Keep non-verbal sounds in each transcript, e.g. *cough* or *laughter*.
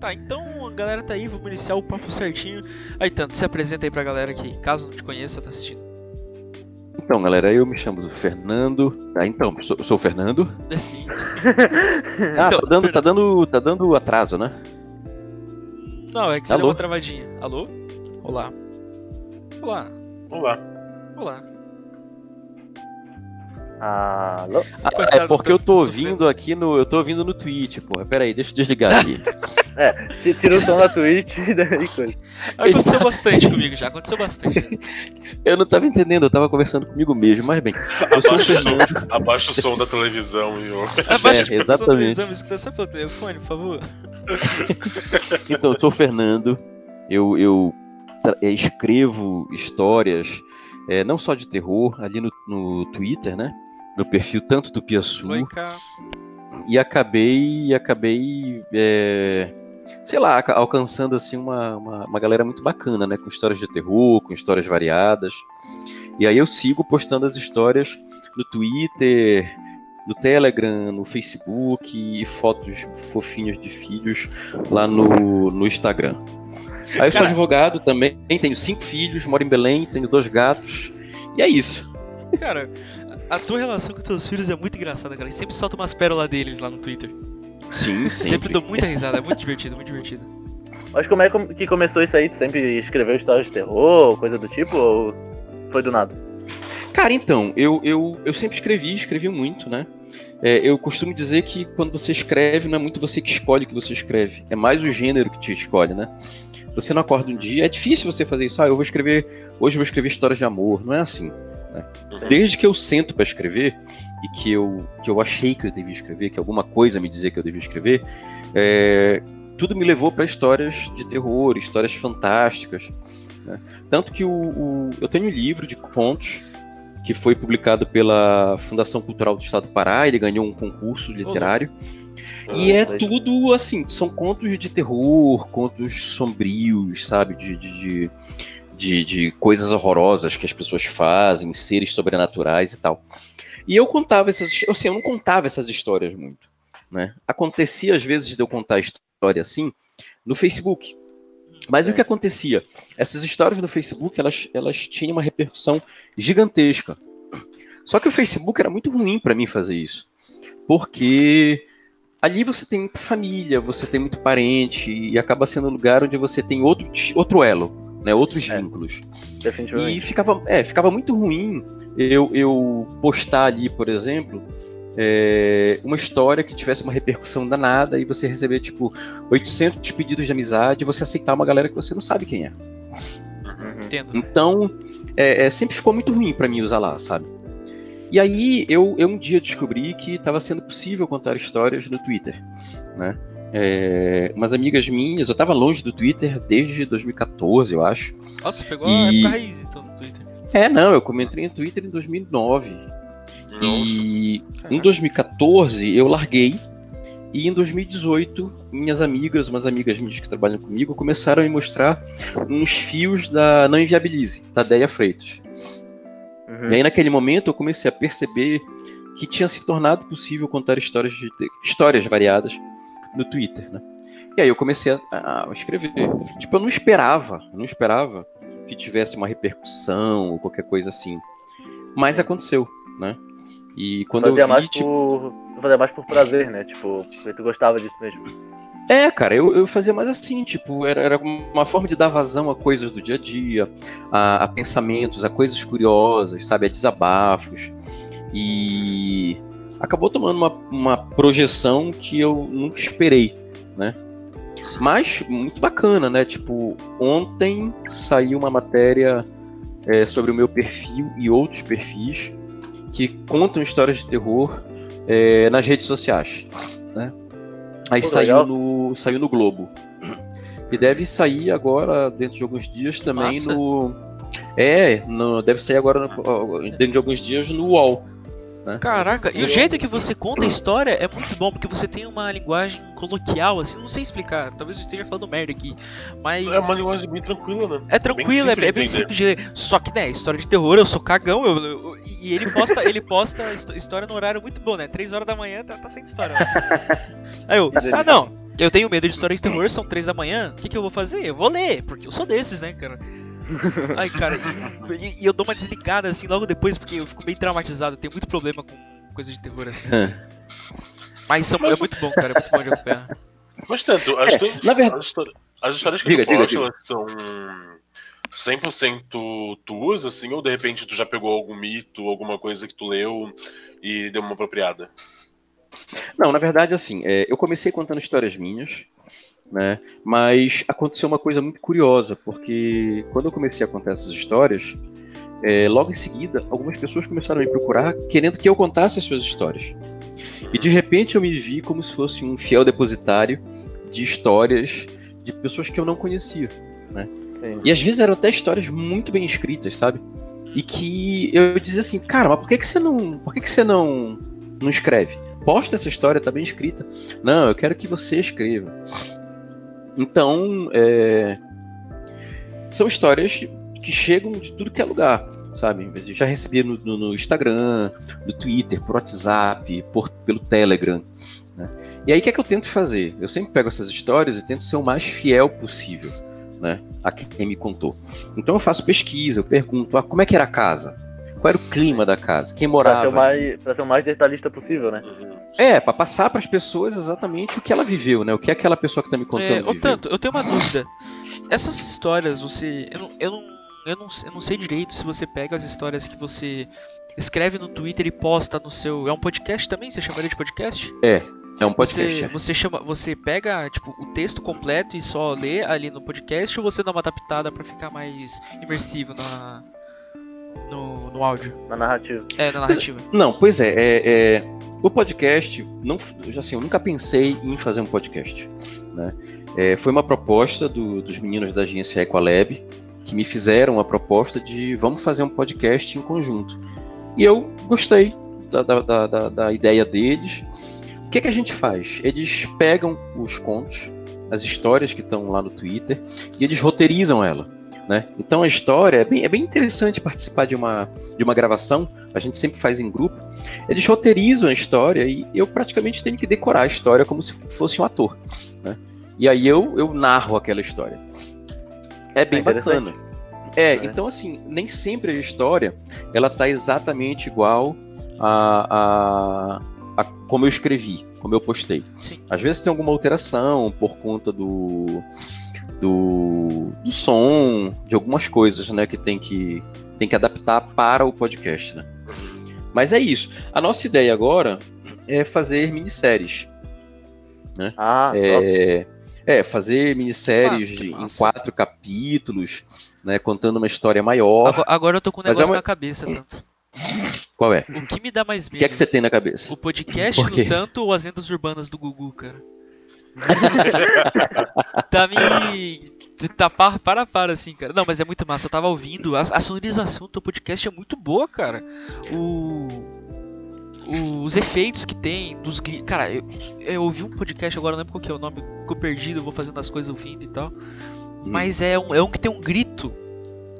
Tá, então a galera tá aí, vamos iniciar o papo certinho. Aí, tanto, se apresenta aí pra galera que, caso não te conheça, tá assistindo. Então, galera, eu me chamo Fernando. Ah, então, sou, sou o Fernando. É sim. *laughs* Ah, Então, tá, dando, tá, dando, tá dando atraso, né? Não, é que você Alô? deu uma travadinha. Alô? Olá. Olá. Olá. Olá. Alô? Ah, é porque eu tô do ouvindo aqui no. Eu tô ouvindo no Twitch, porra. Pera aí, deixa eu desligar aqui. *laughs* É, ti- tira o som da Twitch e daí coisa. Aconteceu bastante comigo já, aconteceu bastante. eu não tava entendendo, eu tava conversando comigo mesmo, mas bem. Eu sou o Abaixa o, Fernando. som, abaixa o som da televisão, viu? *laughs* Abaixa É, a produção do exatamente. exame, escuta só pelo telefone, por favor. *laughs* Então, eu sou o Fernando. Eu, eu é, escrevo histórias, é, não só de terror, ali no, no Twitter, né? No perfil tanto do Piaçu. Oi, cá. e acabei acabei é, sei lá alcançando assim uma, uma, uma galera muito bacana né com histórias de terror com histórias variadas e aí eu sigo postando as histórias no Twitter no Telegram no Facebook e fotos fofinhas de filhos lá no, no Instagram aí eu sou Cara. advogado também tenho cinco filhos moro em Belém tenho dois gatos e é isso Cara, a tua relação com teus filhos é muito engraçada, cara. E sempre solta umas pérolas deles lá no Twitter. Sim *laughs* Sempre, sempre, dou muita risada, é muito divertido, muito divertido. Mas como é que começou isso aí? Tu sempre escreveu histórias de terror, coisa do tipo, ou foi do nada? Cara, então, eu, eu, eu sempre escrevi, escrevi muito, né? É, eu costumo dizer que quando você escreve, não é muito você que escolhe o que você escreve, é mais o gênero que te escolhe, né? Você não acorda um dia, é difícil você fazer isso, ah, eu vou escrever, hoje eu vou escrever histórias de amor, não é assim. né? Desde que eu sento para escrever e que eu, que eu achei que eu devia escrever, que alguma coisa me dizia que eu devia escrever, é, tudo me levou para histórias de terror, histórias fantásticas. né? Tanto que o, o- eu tenho um livro de contos que foi publicado pela Fundação Cultural do Estado do Pará, ele ganhou um concurso literário. E é legal. tudo assim, são contos de terror, contos sombrios, sabe? De, de, de, de, de coisas horrorosas que as pessoas fazem, seres sobrenaturais e tal. E eu contava essas, assim, eu não contava essas histórias muito, né? Acontecia às vezes de eu contar a história assim no Facebook. Mas o que acontecia? Essas histórias no Facebook, elas, elas tinham uma repercussão gigantesca. Só que o Facebook era muito ruim para mim fazer isso. Porque ali você tem muita família, você tem muito parente, e acaba sendo um lugar onde você tem outro, outro elo, né? Outros É. vínculos. E Definitivamente. ficava, é, ficava muito ruim eu, eu postar ali, por exemplo, é, uma história que tivesse uma repercussão danada e você receber, tipo, 800 pedidos de amizade e você aceitar uma galera que você não sabe quem é. Uhum. Entendo. Então, é, é, sempre ficou muito ruim pra mim usar lá, sabe? E aí, eu, eu um dia descobri que estava sendo possível contar histórias no Twitter, né? É, umas amigas minhas, eu tava longe do Twitter desde 2014, eu acho. Nossa, pegou E- a época raiz então no Twitter. É, não, eu entrei no Twitter em 2009. Nossa. E em Caraca. 2014 eu larguei. E em 2018, minhas amigas, umas amigas minhas que trabalham comigo, começaram a me mostrar uns fios da Não Inviabilize, da Deia Freitas. Uhum. E aí, naquele momento, eu comecei a perceber que tinha se tornado possível contar histórias, de, histórias variadas no Twitter, né? E aí eu comecei a, a escrever. Tipo, eu não esperava, eu não esperava que tivesse uma repercussão ou qualquer coisa assim. Mas aconteceu, né? E quando Fazia eu vi, mais tipo... por. Fazia mais por prazer, né? Tipo, tu gostava disso mesmo. É, cara, eu, eu fazia mais assim, tipo, era, era uma forma de dar vazão a coisas do dia a dia, a, a pensamentos, a coisas curiosas, sabe, a desabafos. E acabou tomando uma, uma projeção que eu nunca esperei, né? Mas muito bacana, né? Tipo, ontem saiu uma matéria é, sobre o meu perfil e outros perfis que contam histórias de terror é, nas redes sociais, né? Aí Pô, saiu legal. no, saiu no Globo. E deve sair agora, dentro de alguns dias, também no. É, no- deve sair agora, no- dentro de alguns dias, no UOL. Né? Caraca, e o jeito que você conta a história é muito bom, porque você tem uma linguagem coloquial, assim, não sei explicar, talvez eu esteja falando merda aqui, mas... É uma linguagem bem tranquila, né? É tranquilo, é, é bem simples de ler. Só que, né, história de terror, eu sou cagão, eu, eu- e ele posta, ele posta histó- história no horário muito bom, né? 3 horas da manhã tá, tá saindo história. lá. *laughs* Aí eu, ah não, Eu tenho medo de história de terror, são três da manhã. O que, que eu vou fazer? Eu vou ler, porque eu sou desses, né, cara? *laughs* Ai, cara, e, e eu dou uma desligada assim logo depois, porque eu fico bem traumatizado. Tenho muito problema com coisa de terror assim. Mas são, é muito bom, cara, é muito bom de acompanhar. Mas tanto, as, É, tuas- verdade- as, histórias- as histórias que Diga, tu posta, diga. são 100% tuas, assim, ou de repente tu já pegou algum mito, alguma coisa que tu leu e deu uma apropriada? Não, na verdade, assim, é, eu comecei contando histórias minhas, né? Mas aconteceu uma coisa muito curiosa, porque quando eu comecei a contar essas histórias, é, logo em seguida, algumas pessoas começaram a me procurar querendo que eu contasse as suas histórias. E de repente eu me vi como se fosse um fiel depositário de histórias de pessoas que eu não conhecia. Sim. E às vezes eram até histórias muito bem escritas, sabe? E que eu dizia assim, cara, mas por que, que você não. Por que, que você não, não escreve? Posta essa história, tá bem escrita. Não, eu quero que você escreva. Então, é, são histórias que chegam de tudo que é lugar, sabe? Eu já recebi no, no- no Instagram, no Twitter, por WhatsApp, por, pelo Telegram. né? E aí o que é que eu tento fazer? Eu sempre pego essas histórias e tento ser o mais fiel possível né, a quem me contou. Então eu faço pesquisa, eu pergunto, ah, como é que era a casa? Qual era o clima da casa? Quem morava? ser, o mais, pra ser o mais detalhista possível, né? Uhum. É, para passar para as pessoas exatamente o que ela viveu, né? O que aquela pessoa que tá me É, contando viveu. tanto, eu tenho uma dúvida. Essas histórias, você. Eu não, eu, não, eu, não, eu não sei direito se você pega as histórias que você escreve no Twitter e posta no seu. É um podcast também? Você chamaria de podcast? É um podcast. Você, é. você chama, você pega tipo o texto completo e só lê ali no podcast ou você dá uma adaptada pra ficar mais imersivo na no, no áudio? Na narrativa. É, na narrativa. Não, pois é, é, é, o podcast, não, assim, eu nunca pensei em fazer um podcast. Né? É, foi uma proposta do- dos meninos da agência Equalab que me fizeram a proposta de vamos fazer um podcast em conjunto. E eu gostei da, da- da- da- ideia deles. O que, que a gente faz? Eles pegam os contos, as histórias que estão lá no Twitter, e eles roteirizam ela. Né? Então a história é bem, é bem interessante participar de uma, de uma gravação, a gente sempre faz em grupo. Eles roteirizam a história e eu praticamente tenho que decorar a história como se fosse um ator. Né? E aí eu, eu narro aquela história. É bem É bacana. É, É. então assim, nem sempre a história ela tá exatamente igual a, a, a como eu escrevi, como eu postei. Sim. Às vezes tem alguma alteração por conta do, do, do som, de algumas coisas, né, que tem que tem que adaptar para o podcast, né? Mas é isso. A nossa ideia agora é fazer minisséries. Ah, top. É, é, fazer minisséries Ah, em massa. quatro capítulos, né, contando uma história maior. Agora, agora eu tô com um é negócio uma- na cabeça, tanto. Qual é? O que me dá mais O medo? que é que você tem na cabeça? O podcast no tanto ou as lendas urbanas do Gugu, cara? *laughs* tá me. Tá para, para, para, assim, cara. Não, mas é muito massa. Eu tava ouvindo. A, a sonorização do teu podcast é muito boa, cara. O. os efeitos que tem, dos gritos. Cara, eu, eu ouvi um podcast agora, não lembro qual que é o nome, ficou perdido, eu vou fazendo as coisas ouvindo e tal. Mas é um, é um que tem um grito.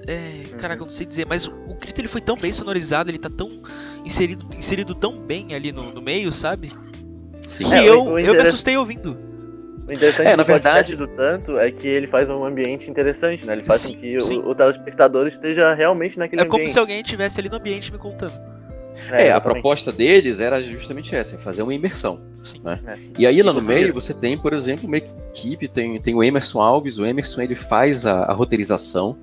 É, caraca, eu não sei dizer, mas o, o grito ele foi tão bem sonorizado, ele tá tão inserido, inserido tão bem ali no, no meio, sabe? Sim. Que É, eu, eu me assustei ouvindo. O interessante É, na verdade- do Tanto é que ele faz um ambiente interessante, né? Ele faz Sim, com que sim. o, o telespectador esteja realmente naquele É como ambiente. se alguém estivesse ali no ambiente me contando. É, a exatamente. proposta deles era justamente essa, fazer uma imersão. Sim. Né? É. E aí lá no meio você tem, por exemplo, uma equipe, tem, tem o Emerson Alves, o Emerson ele faz a, a roteirização.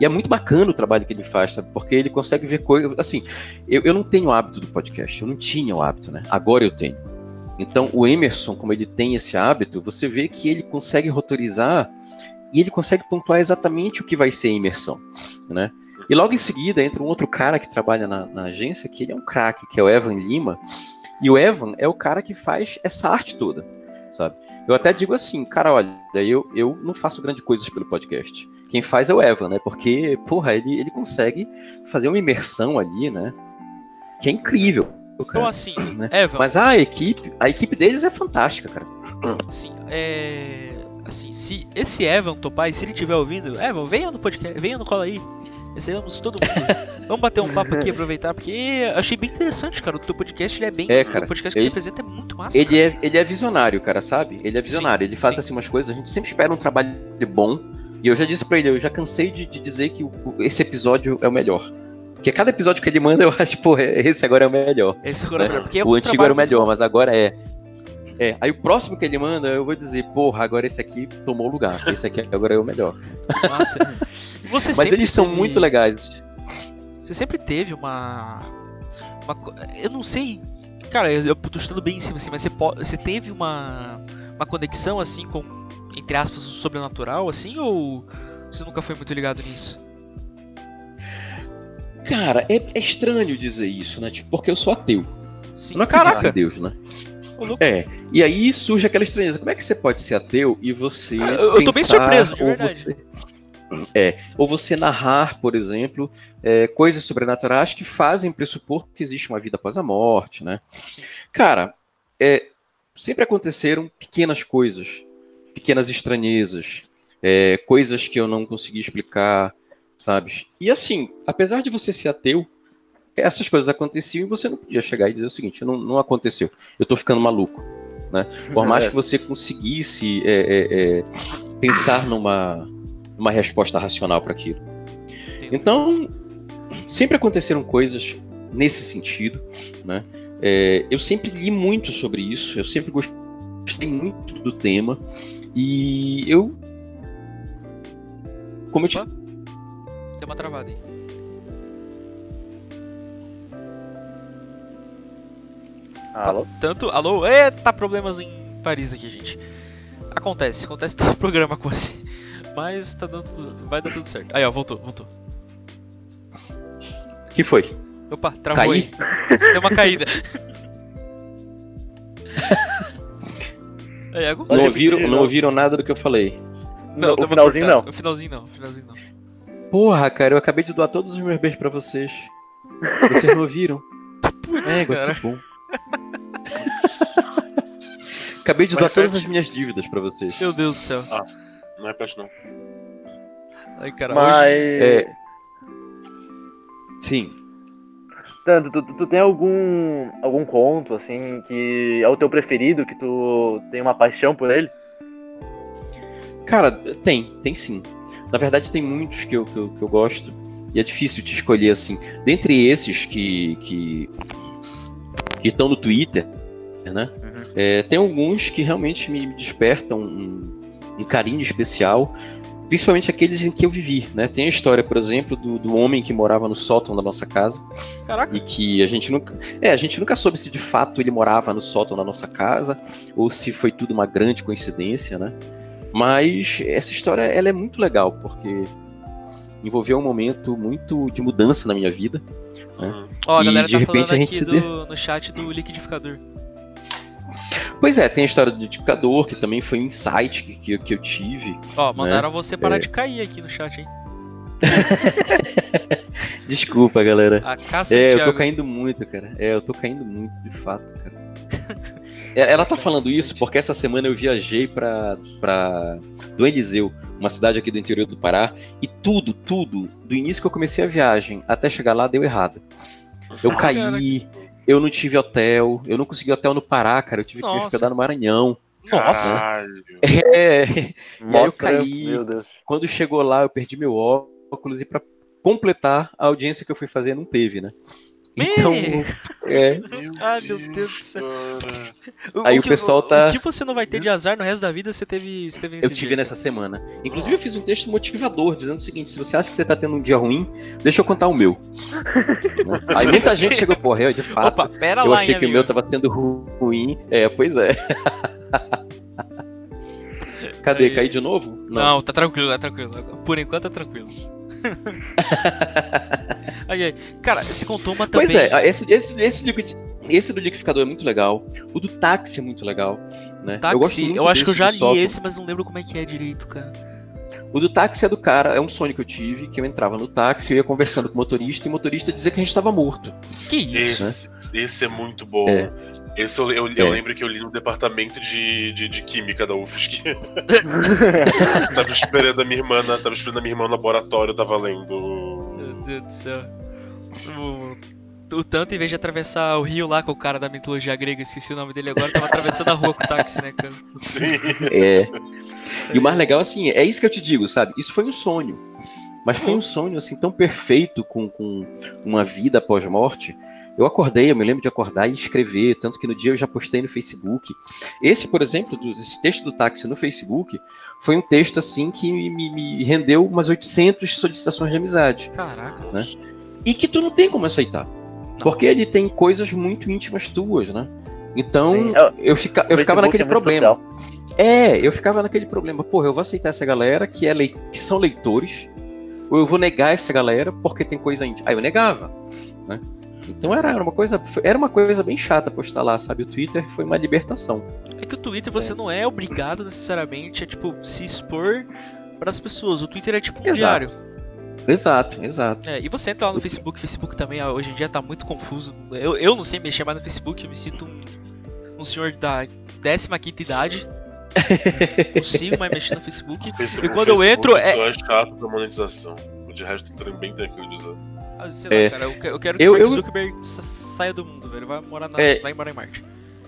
E é muito bacana o trabalho que ele faz, sabe? Porque ele consegue ver coisas. Assim, eu, eu não tenho o hábito do podcast, eu não tinha o hábito, né? Agora eu tenho. Então, o Emerson, como ele tem esse hábito, você vê que ele consegue rotorizar e ele consegue pontuar exatamente o que vai ser a imersão, né? E logo em seguida entra um outro cara que trabalha na, na agência, que ele é um craque, que é o Evan Lima. E o Evan é o cara que faz essa arte toda, sabe? Eu até digo assim, cara, olha, eu, eu não faço grandes coisas pelo podcast. Quem faz é o Evan, né? Porque, porra, ele, ele consegue fazer uma imersão ali, né? Que é incrível. Então Cara. assim, né? Evan, Mas a equipe, a equipe deles é fantástica, cara. assim, é... assim, se esse Evan topar, e se ele estiver ouvindo, Evan, venha no podcast, venha no cola aí. Recebemos todo mundo. *laughs* Vamos bater um papo aqui, aproveitar, porque achei bem interessante, cara. O teu podcast ele é bem. É, cara, o podcast que ele- você apresenta é muito massa. Ele cara. é, ele é visionário, cara, sabe? Ele é visionário. ele faz sim. assim umas coisas, a gente sempre espera um trabalho bom. E eu já disse pra ele, eu já cansei de, de dizer que o- esse episódio é o melhor. Porque cada episódio que ele manda, eu *laughs* acho, pô, esse agora é o melhor. Esse agora é né? melhor, porque é o antigo era o melhor, mas agora é. É, aí o próximo que ele manda, eu vou dizer, porra, agora esse aqui tomou o lugar. Esse aqui agora é o melhor. *laughs* Massa. E você Mas eles são teve- muito legais. Você sempre teve uma. uma eu não sei. Cara, eu, eu tô chutando bem em cima assim, mas você, você teve uma. Uma conexão assim com. Entre aspas, o sobrenatural, assim, ou você nunca foi muito ligado nisso? Cara, é, é estranho dizer isso, né? Tipo, porque eu sou ateu. Sim. Eu não acredito Caraca! em Deus, né? É, e aí surge aquela estranheza. Como é que você pode ser ateu e você. Cara, eu- eu tô bem pensar, surpreso, de ou verdade. Você, é, ou você narrar, por exemplo, é, coisas sobrenaturais que fazem pressupor que existe uma vida após a morte, né? Cara, é, sempre aconteceram pequenas coisas, pequenas estranhezas, é, coisas que eu não consegui explicar, sabe? E assim, apesar de você ser ateu, essas coisas aconteciam e você não podia chegar e dizer o seguinte: não, não aconteceu, eu tô ficando maluco. Né? Por *laughs* mais É. que você conseguisse é, é, é, pensar numa, numa resposta racional para aquilo. Então, sempre aconteceram coisas nesse sentido. Né? É, eu sempre li muito sobre isso, eu sempre gostei muito do tema. E eu. Como eu te Deu uma travada aí. Alô? Tanto. Alô? Eita, problemas em Paris aqui, gente. Acontece, acontece *laughs* todo programa com assim. Mas tá dando tudo, vai dar tudo certo. Aí, ó, voltou, voltou. que foi? Opa, travou Caí? aí. Você deu uma caída. *laughs* Aí, agora... Não ouviram, não ouviram nada do que eu falei. Não, deu o finalzinho não. O finalzinho não, o finalzinho não. Porra, cara, eu acabei de doar todos os meus beijos pra vocês. Vocês não ouviram? Putz, É, cara. que bom. acabei de Mas doar todas as minhas dívidas pra vocês. Meu Deus do céu. Não repete, não. Ai, cara, Mas. hoje... É. Sim. Tanto, tu, tu tem algum algum conto, assim, que é o teu preferido, que tu tem uma paixão por ele? Cara, tem, tem sim. Na verdade, tem muitos que eu, que eu, que eu gosto. E é difícil te escolher assim. Dentre esses que que que estão no Twitter, né? Uhum. É, tem alguns que realmente me despertam um, um carinho especial, principalmente aqueles em que eu vivi, né? Tem a história, por exemplo, do, do homem que morava no sótão da nossa casa Caraca, e que a gente nunca, é, a gente nunca soube se de fato ele morava no sótão da nossa casa ou se foi tudo uma grande coincidência, né? Mas essa história ela é muito legal porque envolveu um momento muito de mudança na minha vida. Uhum. ó, a e de tá repente a gente se do, no chat do liquidificador. Pois é, tem a história do edificador, que também foi um insight que, que, eu tive. Ó, mandaram você parar É. de cair aqui no chat, hein? *laughs* Desculpa, galera. É, eu tô caindo muito, cara. É, eu tô caindo muito, de fato, cara. *laughs* É, Ela tá falando isso porque essa semana eu viajei pra, pra do Eliseu, uma cidade aqui do interior do Pará, e tudo, tudo, do início que eu comecei a viagem até chegar lá, deu errado. Eu Ah, caí, eu não tive hotel, eu não consegui hotel no Pará, cara, eu tive que me Nossa. hospedar no Maranhão. Nossa, Caralho. É, aí Mó eu caí. Quando chegou lá, eu perdi meu óculos e pra completar a audiência que eu fui fazer não teve, né? Então, é, Meu Ai, meu Deus do céu. cara. Aí o que- pessoal tá- O que você não vai ter de azar no resto da vida, você teve, você teve eu tive dia. nessa semana. Inclusive, eu fiz um texto motivador dizendo o seguinte: se você acha que você tá tendo um dia ruim, deixa eu contar o meu. *laughs* Aí muita gente chegou, porra, eu de fato. Opa, pera eu lá, achei hein, que o meu tava sendo ru- ruim. É, pois é. *laughs* Cadê? Aí. Caí de novo? Não, tá tranquilo, tá tranquilo. Por enquanto tá tranquilo. *laughs* aí, aí. Cara, você contou uma também. Pois é, esse, esse, esse, liquid- esse do liquidificador é muito legal. O do táxi é muito legal. Né? Táxi, eu gosto muito acho que eu já li sótão. esse, mas não lembro como é que é direito, cara. O do táxi é do cara, é um sonho que eu tive, que eu entrava no táxi, eu ia conversando com o motorista, e o motorista dizia que a gente estava morto. Que isso? né? Esse, esse é muito bom. É. Esse eu, eu, eu É. lembro que eu li no departamento de, de, de química da UFSC. *laughs* tava esperando a minha irmã, na- tava esperando a minha irmã no laboratório, tava lendo. Meu Deus do céu. O, o tanto, em vez de atravessar o rio lá com o cara da mitologia grega, esqueci o nome dele agora, tava atravessando a rua com o táxi, né, cara? Sim. É. E o mais legal, assim, é isso que eu te digo, sabe? Isso foi um sonho. Mas foi um sonho, assim, tão perfeito com, com uma vida após morte. Eu acordei, eu me lembro de acordar e escrever, tanto que no dia eu já postei no Facebook. Esse, por exemplo, do, esse texto do táxi no Facebook, foi um texto, assim, que me, me rendeu umas 800 solicitações de amizade. Caraca. Né? E que tu não tem como aceitar. Porque ele tem coisas muito íntimas tuas, né? Então, Sim, eu, fica, eu ficava naquele é problema. social. É, eu ficava naquele problema. Porra, eu vou aceitar essa galera que, é que são leitores, ou eu vou negar essa galera porque tem coisa íntima. Aí eu negava, né? Então era uma coisa, era uma coisa bem chata postar lá, sabe? O Twitter foi uma libertação. É que o Twitter você não é obrigado necessariamente a, tipo, se expor pras pessoas. O Twitter é tipo um Exato. diário. Exato, exato. É, e você entra lá no Facebook, Facebook também ah, hoje em dia tá muito confuso. Eu, eu não sei mexer mais no Facebook, eu me sinto um, um senhor da 15 idade. *laughs* Consigo mais mexer no Facebook. Esse- E quando eu Facebook entro, é- é chato da monetização. O de resto tá bem tranquilo de usar. Ah, sei lá, É. cara, eu, que- eu quero que Eu- o Mark eu- Zuckerberg sa- saia do mundo, velho. Vai morar, na, É. vai morar em Marte.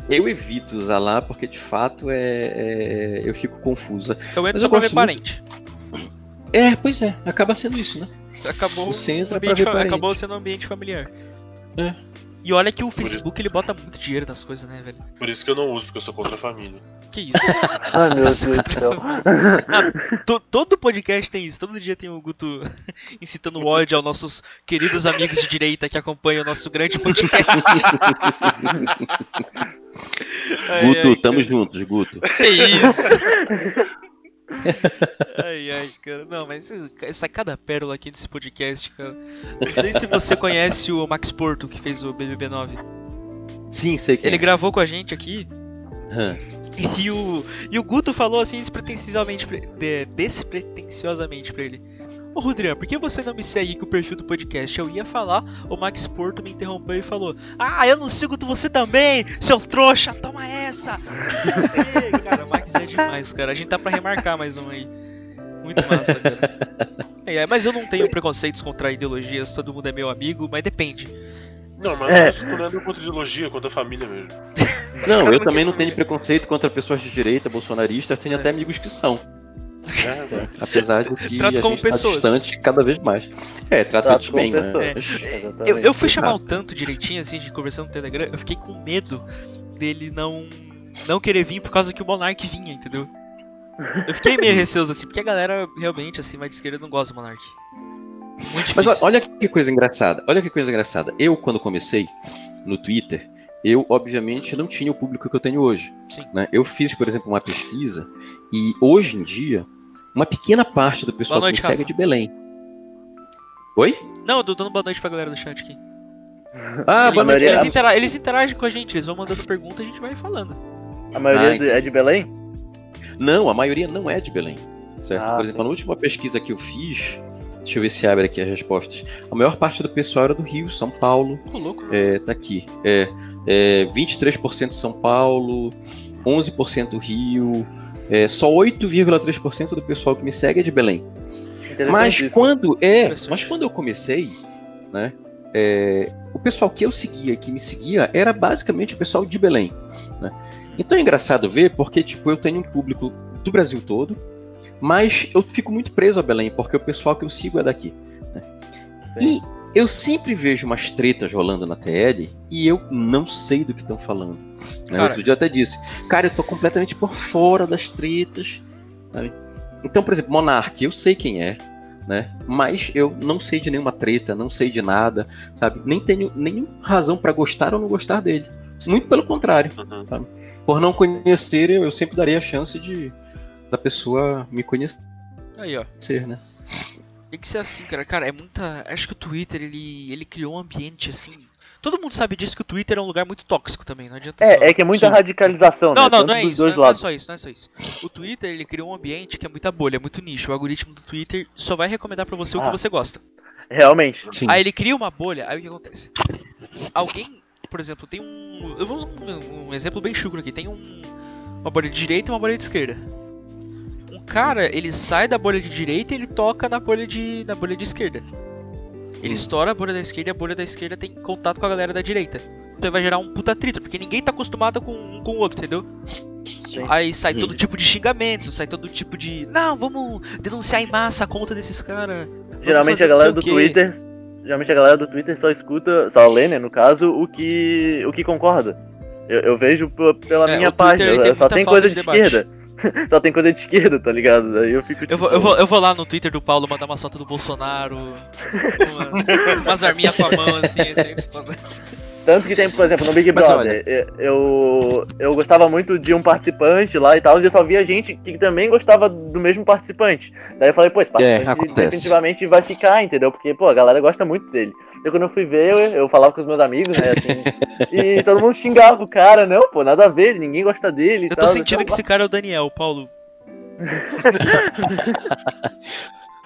Eu evito usar lá porque de fato é, é- eu fico confusa. Eu entro Mas só eu pra ver gosto muito. parente. É, pois é, acaba sendo isso, né? Acabou, Você entra um pra ambiente ver parente. acabou sendo um ambiente familiar. É. E olha que o isso- Facebook ele bota muito dinheiro nas coisas, né, velho? Por isso que eu não uso, porque eu sou contra a família. Que isso? Ai, *laughs* meu Deus do céu. To- todo podcast tem isso, todo dia tem o Guto *laughs* incitando ódio aos nossos queridos amigos de direita que acompanham o nosso grande podcast. *laughs* Ai, Guto, ai, tamo cara. juntos, Guto. Que isso? Ai, ai, cara. Não, mas essa cada pérola aqui nesse podcast, cara. Não sei se você conhece o Max Porto, que fez o BBB9. Sim, sei que Ele é. gravou com a gente aqui Hã. e o, e o Guto falou assim despretensiosamente, de- despretensiosamente pra ele. Ô Rodrigo, por que você não me segue com o perfil do podcast? Eu ia falar, o Max Porto me interrompeu e falou: Ah, eu não sigo você também, seu trouxa, toma essa! Não sei o quê." cara, o Max é demais, cara. A gente tá pra remarcar mais um aí. Muito massa, cara. É, *laughs* é, mas eu não tenho preconceitos contra ideologias, todo mundo é meu amigo, mas depende. Não, mas É. eu não é contra ideologia, contra a família mesmo. Não, eu *laughs* também não tenho preconceito contra pessoas de direita, bolsonaristas, tenho É. até amigos que são. É, Apesar de que Trato a como gente tá pessoas. distante cada vez mais. É, trata Trato eles bem, né? pessoas. É. Exatamente. Eu, eu fui chamar o Exato. tanto direitinho, assim, de conversando no Telegram, eu fiquei com medo dele não não querer vir por causa que o Monark vinha, entendeu? Eu fiquei meio receoso, assim, porque a galera realmente, assim, mais de esquerda não gosta do Monark. Muito Mas olha que coisa engraçada. Olha que coisa engraçada. Eu, quando comecei no Twitter, eu, obviamente, não tinha o público que eu tenho hoje. Sim. né? Eu fiz, por exemplo, uma pesquisa e hoje em dia, uma pequena parte do pessoal noite, que me segue é de Belém. Oi? Não, eu tô dando boa noite pra galera do chat aqui. Ah, Ele- boa noite. eles, Ah, intera- eles interagem com a gente, eles vão mandando pergunta e a gente vai falando. A maioria Ah, é de Belém? Não, a maioria não é de Belém. Certo? Ah, Por exemplo, sim. na última pesquisa que eu fiz, deixa eu ver se abre aqui as respostas. A maior parte do pessoal era do Rio, São Paulo. Tô louco. É, tá aqui. É, é, 23% São Paulo, 11% Rio. É, só 8,3% do pessoal que me segue é de Belém. Mas quando é, mas quando eu comecei, né, é, o pessoal que eu seguia, que me seguia, era basicamente o pessoal de Belém. né? Então é engraçado ver, porque tipo eu tenho um público do Brasil todo, mas eu fico muito preso a Belém, porque o pessoal que eu sigo é daqui. Sim. E eu sempre vejo umas tretas rolando na TL e eu não sei do que estão falando. Né? Cara- Outro dia eu até disse, cara, eu tô completamente por fora das tretas. sabe? Então, por exemplo, Monark, eu sei quem é, né? Mas eu não sei de nenhuma treta, não sei de nada, sabe? Nem tenho nenhuma razão pra gostar ou não gostar dele. Muito pelo contrário. Uhum. Por não conhecer, eu, eu sempre daria a chance de da pessoa me conhecer, Aí, ó. né? Tem que ser assim, cara. Cara, é muita. Acho que o Twitter, ele, ele criou um ambiente assim. Todo mundo sabe disso que o Twitter é um lugar muito tóxico também, não adianta só- É, é que é muita Sim. radicalização, Não, né? não, Tanto não é isso. Não é, não é só isso, não é só isso. O Twitter, ele criou um ambiente que é muita bolha, é muito nicho. O algoritmo do Twitter só vai recomendar pra você o que Ah. você gosta. Realmente. Sim. Aí ele cria uma bolha, aí o que acontece? Alguém por exemplo, tem um. Eu vou usar um, um exemplo bem chucro aqui. Tem um, uma bolha de direita e uma bolha de esquerda. Cara, ele sai da bolha de direita e ele toca na bolha de, na bolha de esquerda. Ele estoura a bolha da esquerda e a bolha da esquerda tem contato com a galera da direita. Então vai gerar um puta trito, porque ninguém tá acostumado com um com o outro, entendeu? Sim. Aí sai todo tipo de xingamento, sai todo tipo de. Não, vamos denunciar em massa a conta desses caras. Geralmente a galera do Twitter. Geralmente a galera do Twitter só escuta, só lê, né, no caso, o que, o que concorda. Eu, eu vejo pela É, minha página, só tem coisa de de, esquerda. *laughs* só tem coisa de esquerda, tá ligado? Daí eu fico tipo, Eu vou, eu, vou, eu vou lá no Twitter do Paulo mandar uma foto do Bolsonaro, umas, umas arminhas com a mão assim, assim. Tanto que tem, por exemplo, no Big Brother, eu, eu gostava muito de um participante lá e tal, e eu só via gente que também gostava do mesmo participante. Daí eu falei, pô, esse participante É, definitivamente vai ficar, entendeu? Porque, pô, a galera gosta muito dele. Eu quando eu fui ver, eu, eu falava com os meus amigos, né, assim, e todo mundo xingava o cara, não, pô, nada a ver, ninguém gosta dele Eu tal. tô sentindo Então, que esse cara é o Daniel, Paulo. *laughs*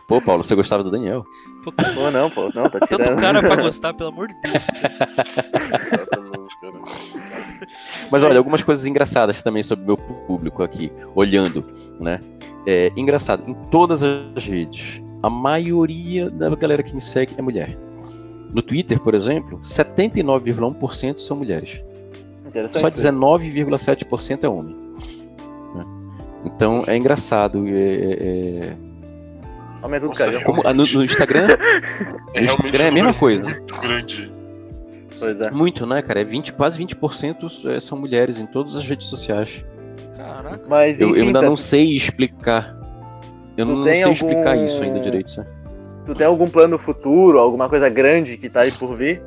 Pô, Paulo, você gostava do Daniel? Pô, Pô, não, pô, não, tá tanto tirando. cara pra *laughs* gostar, pelo amor de Deus. Exatamente, *laughs* cara. Mas olha, algumas coisas engraçadas também sobre o meu público aqui, olhando, né? É engraçado, em todas as redes, a maioria da galera que me segue é mulher. No Twitter, por exemplo, 79,1% são mulheres. Interessante. Só 19,7% é homem. né? Então é engraçado. é- é- é- Nossa, como- ah, no, no Instagram, É *laughs* no Instagram é a um mesma coisa. Muito grande. Pois é. Muito, né, cara? É 20, quase 20% é- são mulheres em todas as redes sociais. Caraca. Mas, Eu, eu enfim, ainda tá- não sei explicar. Eu não, não sei algum- explicar isso ainda direito. sabe? Tu tem algum plano futuro, alguma coisa grande que tá aí por vir?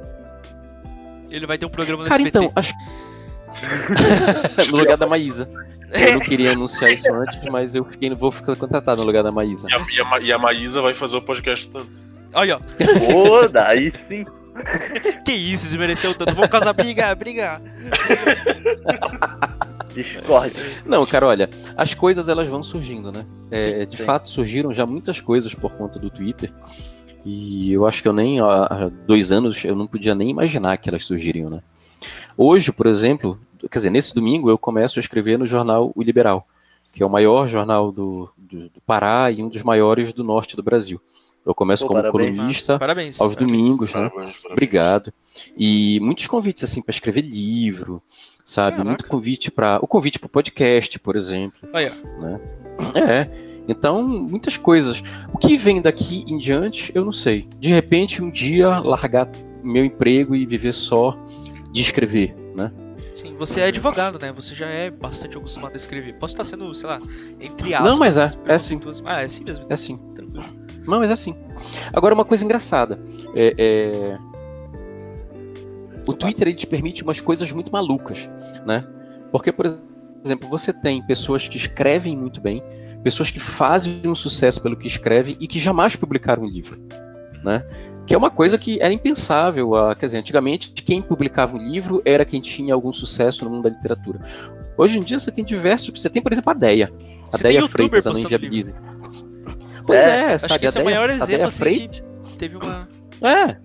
Ele vai ter um programa no Cara, SBT. então, acho. *laughs* no lugar da Maísa. Eu não queria anunciar isso antes, mas eu fiquei, vou ficar contratado no lugar da Maísa. E a, e a Ma- e a Maísa vai fazer o podcast também. Olha, ó. Pô, daí sim. *laughs* Que isso, desmereceu tanto. Vamos causar briga, briga. *laughs* Discord. Não, cara, olha, as coisas elas vão surgindo, né? É, Sim, de sim. fato, surgiram já muitas coisas por conta do Twitter. E eu acho que eu nem, há há dois anos, eu não podia nem imaginar que elas surgiriam, né? Hoje, por exemplo, quer dizer, nesse domingo eu começo a escrever no jornal O Liberal, que é o maior jornal do, do, do Pará e um dos maiores do norte do Brasil. Eu começo Pô, como parabéns. colunista Parabéns. aos parabéns. domingos, né? Obrigado. E muitos convites assim para escrever livro, sabe? Caraca. Muito convite para o convite para podcast, por exemplo. Olha, É. Então, muitas coisas. O que vem daqui em diante, eu não sei. De repente, um dia largar meu emprego e viver só de escrever, né? sim, você é advogado, né? Você já é bastante acostumado a escrever. Posso estar sendo, sei lá, entre aspas. Não, mas é, é assim. Ah, é assim mesmo. É assim. Tranquilo. Não, mas é assim. Agora, uma coisa engraçada. É, é, O Twitter ele te permite umas coisas muito malucas, né? Porque, por exemplo, você tem pessoas que escrevem muito bem, pessoas que fazem um sucesso pelo que escrevem e que jamais publicaram um livro, né? Que é uma coisa que era impensável. ah, Quer dizer, antigamente, quem publicava um livro era quem tinha algum sucesso no mundo da literatura. Hoje em dia, você tem diversos. Você tem, por exemplo, a Deia. A Você Deia Freitas, a não postando inviabilize. Pois É, é, Acho sabe? que esse é a o maior exemplo, assim, que teve uma, É,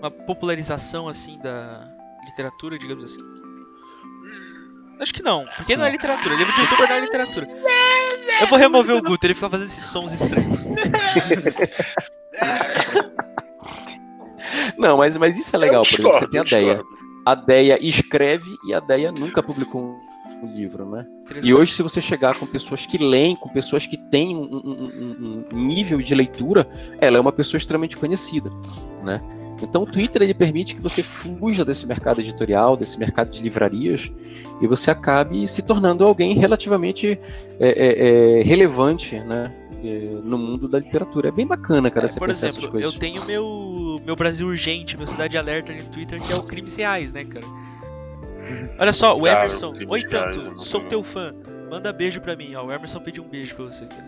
uma popularização, assim, da literatura, digamos assim. Acho que não, porque não é literatura. Livro de youtuber não é literatura. Eu vou remover o Guto, ele fica fazendo esses sons estranhos. *laughs* Não, mas, mas isso é legal, Eu por exemplo, você tem a Deia. A Deia escreve e a Deia nunca publicou um livro, né? E hoje, se você chegar com pessoas que leem, com pessoas que têm um, um- um- nível de leitura, ela é uma pessoa extremamente conhecida, né? Então o Twitter ele permite que você fuja desse mercado editorial, desse mercado de livrarias, e você acabe se tornando alguém relativamente é, é, é, relevante, né? é, no mundo da literatura. É bem bacana, cara, É, você por exemplo, coisas. eu tenho meu, meu Brasil Urgente, meu Cidade Alerta no Twitter, que é o Crimes Reais, né, cara? Olha só, o Cara, Emerson. Crimes Oi, tanto, muito sou teu fã. Manda beijo pra mim, ó. O Emerson pediu um beijo pra você, cara.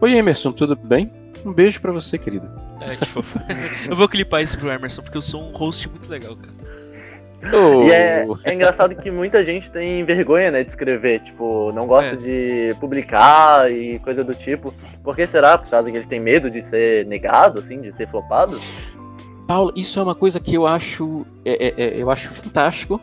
Oi, Emerson, tudo bem? Um beijo pra você, querido. É, que fofo. *laughs* eu vou clipar isso pro Emerson, porque eu sou um host muito legal, cara. Oh, E é, é engraçado que muita gente tem vergonha, né, de escrever, tipo, não gosta É. de publicar e coisa do tipo. Por que será? Por causa que eles têm medo de ser negado, assim, de ser flopado? Paulo, isso é uma coisa que eu acho, é, é, é, eu acho fantástico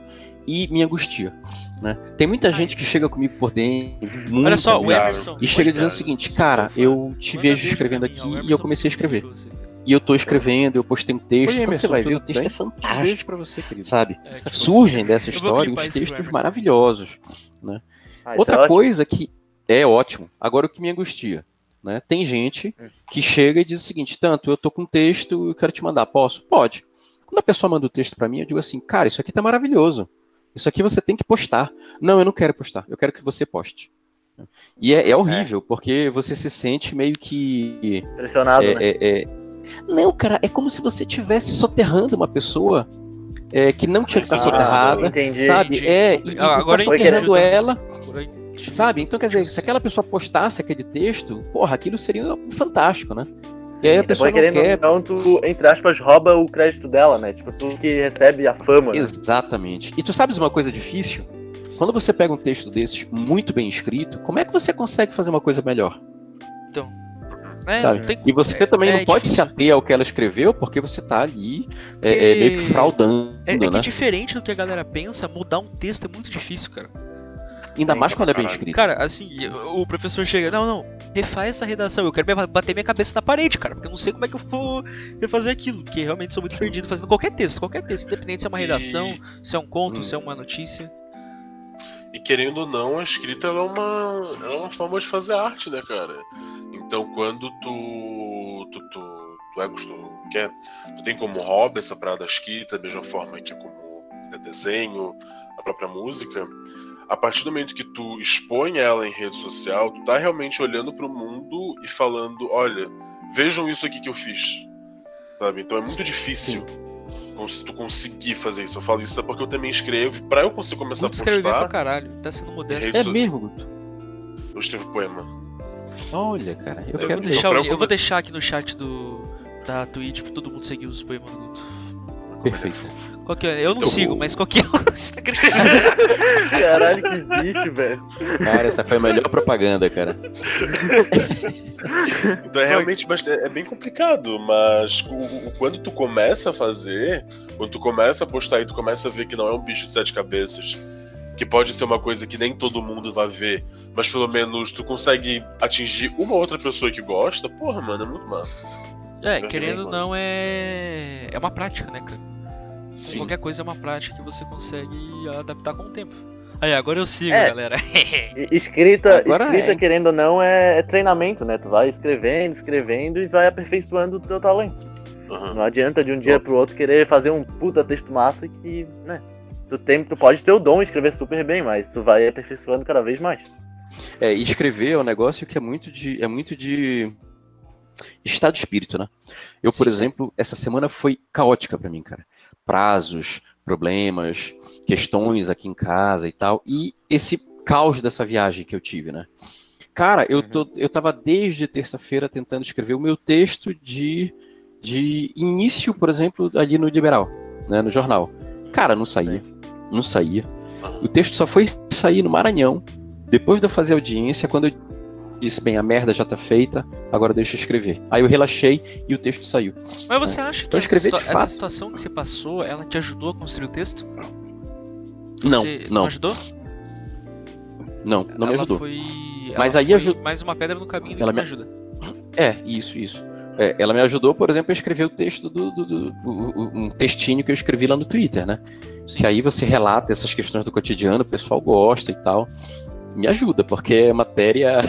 e me angustia. Né? Tem muita gente que chega comigo por dentro, Olha só, o muita, Emerson. e chega dizendo o seguinte, cara, eu te vejo escrevendo aqui e eu Emerson comecei a escrever. você. E eu tô escrevendo, eu postei um texto. Oi, Quando você Emerson, vai ver, o texto bem? é fantástico, pra você, querido. sabe? É, tipo, Surgem dessa história pro textos Emerson. maravilhosos. Ah, isso é Outra ótimo. coisa que é ótimo, agora o que me angustia, né? Tem gente Hum. que chega e diz o seguinte: tanto eu tô com um texto, eu quero te mandar, posso? Pode. Quando a pessoa manda o texto pra mim, eu digo assim, cara, isso aqui tá maravilhoso. Isso aqui você tem que postar. Não, eu não quero postar, eu quero que você poste. E é, é horrível, porque você se sente meio que. Impressionado, é- né? é- é- Não, cara, é como se você estivesse soterrando uma pessoa é, que não tinha que estar Ah, soterrada, entendi. sabe? Entendi. É, e, Ah, agora tá soterrando ela. Agora. Sabe? Então, quer dizer, se aquela pessoa postasse aquele texto, porra, aquilo seria fantástico, né? E aí a Sim, pessoa querendo quer. não, tu, entre aspas, rouba o crédito dela, né? Tipo, tu que recebe a fama. né? Exatamente. E tu sabes uma coisa difícil? Quando você pega um texto desses muito bem escrito, como é que você consegue fazer uma coisa melhor? É, sabe? não tem E você é- também é não pode se difícil. ater ao que ela escreveu, porque você tá ali é, Porque- é, meio que fraudando, É, é né? que diferente do que a galera pensa, mudar um texto é muito difícil, cara. Ainda mais quando é bem escrito. Cara, assim, o professor chega, não, não, refaz essa redação, eu quero bater minha cabeça na parede, cara, porque eu não sei como é que eu vou refazer aquilo, porque realmente sou muito perdido fazendo qualquer texto, qualquer texto, independente se é uma redação, se é um conto, Hum. se é uma notícia. E querendo ou não, a escrita ela é uma, ela é uma forma de fazer arte, né, cara? Então quando tu. tu, tu, tu é gostoso, quer, tu tem como hobby essa parada da escrita, da mesma forma que é como de- desenho, a própria música, a partir do momento que tu expõe ela em rede social, tu tá realmente olhando pro mundo e falando, olha, vejam isso aqui que eu fiz. Sabe? Então é muito difícil cons- tu conseguir fazer isso. Eu falo isso porque eu também escrevo, pra eu conseguir começar Putz, a escrever pra postar, caralho, tá sendo modesto. É so- mesmo, Guto? eu escrevo poema. Olha, cara, eu quero deixar, o- eu eu vou deixar aqui no chat do da Twitch pra todo mundo seguir os poemas do Guto. Perfeito. Qual que é? Eu não Então, sigo, mas qual que é o *laughs* Instagram? Caralho, que bicho, velho. Cara, essa foi a melhor propaganda, cara. Então é realmente é é bem complicado, mas quando tu começa a fazer, quando tu começa a postar e tu começa a ver que não é um bicho de sete cabeças, que pode ser uma coisa que nem todo mundo vai ver, mas pelo menos tu consegue atingir uma outra pessoa que gosta, porra, mano, é muito massa. É, Eu querendo ou não, é. É uma prática, né, cara? Sim. Qualquer coisa é uma prática que você consegue adaptar com o tempo. Aí, agora eu sigo, É. galera. *laughs* Escrita, Agora escrita é. querendo ou não, é, é treinamento, né? Tu vai escrevendo, escrevendo e vai aperfeiçoando o teu talento. Aham. Não adianta de um dia pro outro querer fazer um puta texto massa que, né? Tu, tem, tu pode ter o dom de escrever super bem, mas tu vai aperfeiçoando cada vez mais. É, e escrever é um negócio que é muito de. É muito de estado de espírito, né? Eu, por Sim. exemplo, essa semana foi caótica pra mim, cara. Prazos, problemas, questões aqui em casa e tal. E esse caos dessa viagem que eu tive, né? Cara, eu, tô, eu tava desde terça-feira tentando escrever o meu texto de, de início, por exemplo, ali no Liberal, né, no jornal. Cara, não saía. Não saía. O texto só foi sair no Maranhão, depois de eu fazer audiência, quando eu disse, bem, a merda já tá feita, agora deixa eu escrever. Aí eu relaxei e o texto saiu. Mas você acha que Então, essa, situa- essa situação que você passou, ela te ajudou a construir o texto? Não, Você não, ajudou? não, não me ela ajudou. Foi... Mas ela aí foi aju- mais uma pedra no caminho do Ela que me- me ajuda. É, isso, isso. É, ela me ajudou, por exemplo, a escrever o texto do, do- do- o- o- um textinho que eu escrevi lá no Twitter, né? Sim. Que aí você relata essas questões do cotidiano, o pessoal gosta e tal. Me ajuda, porque é matéria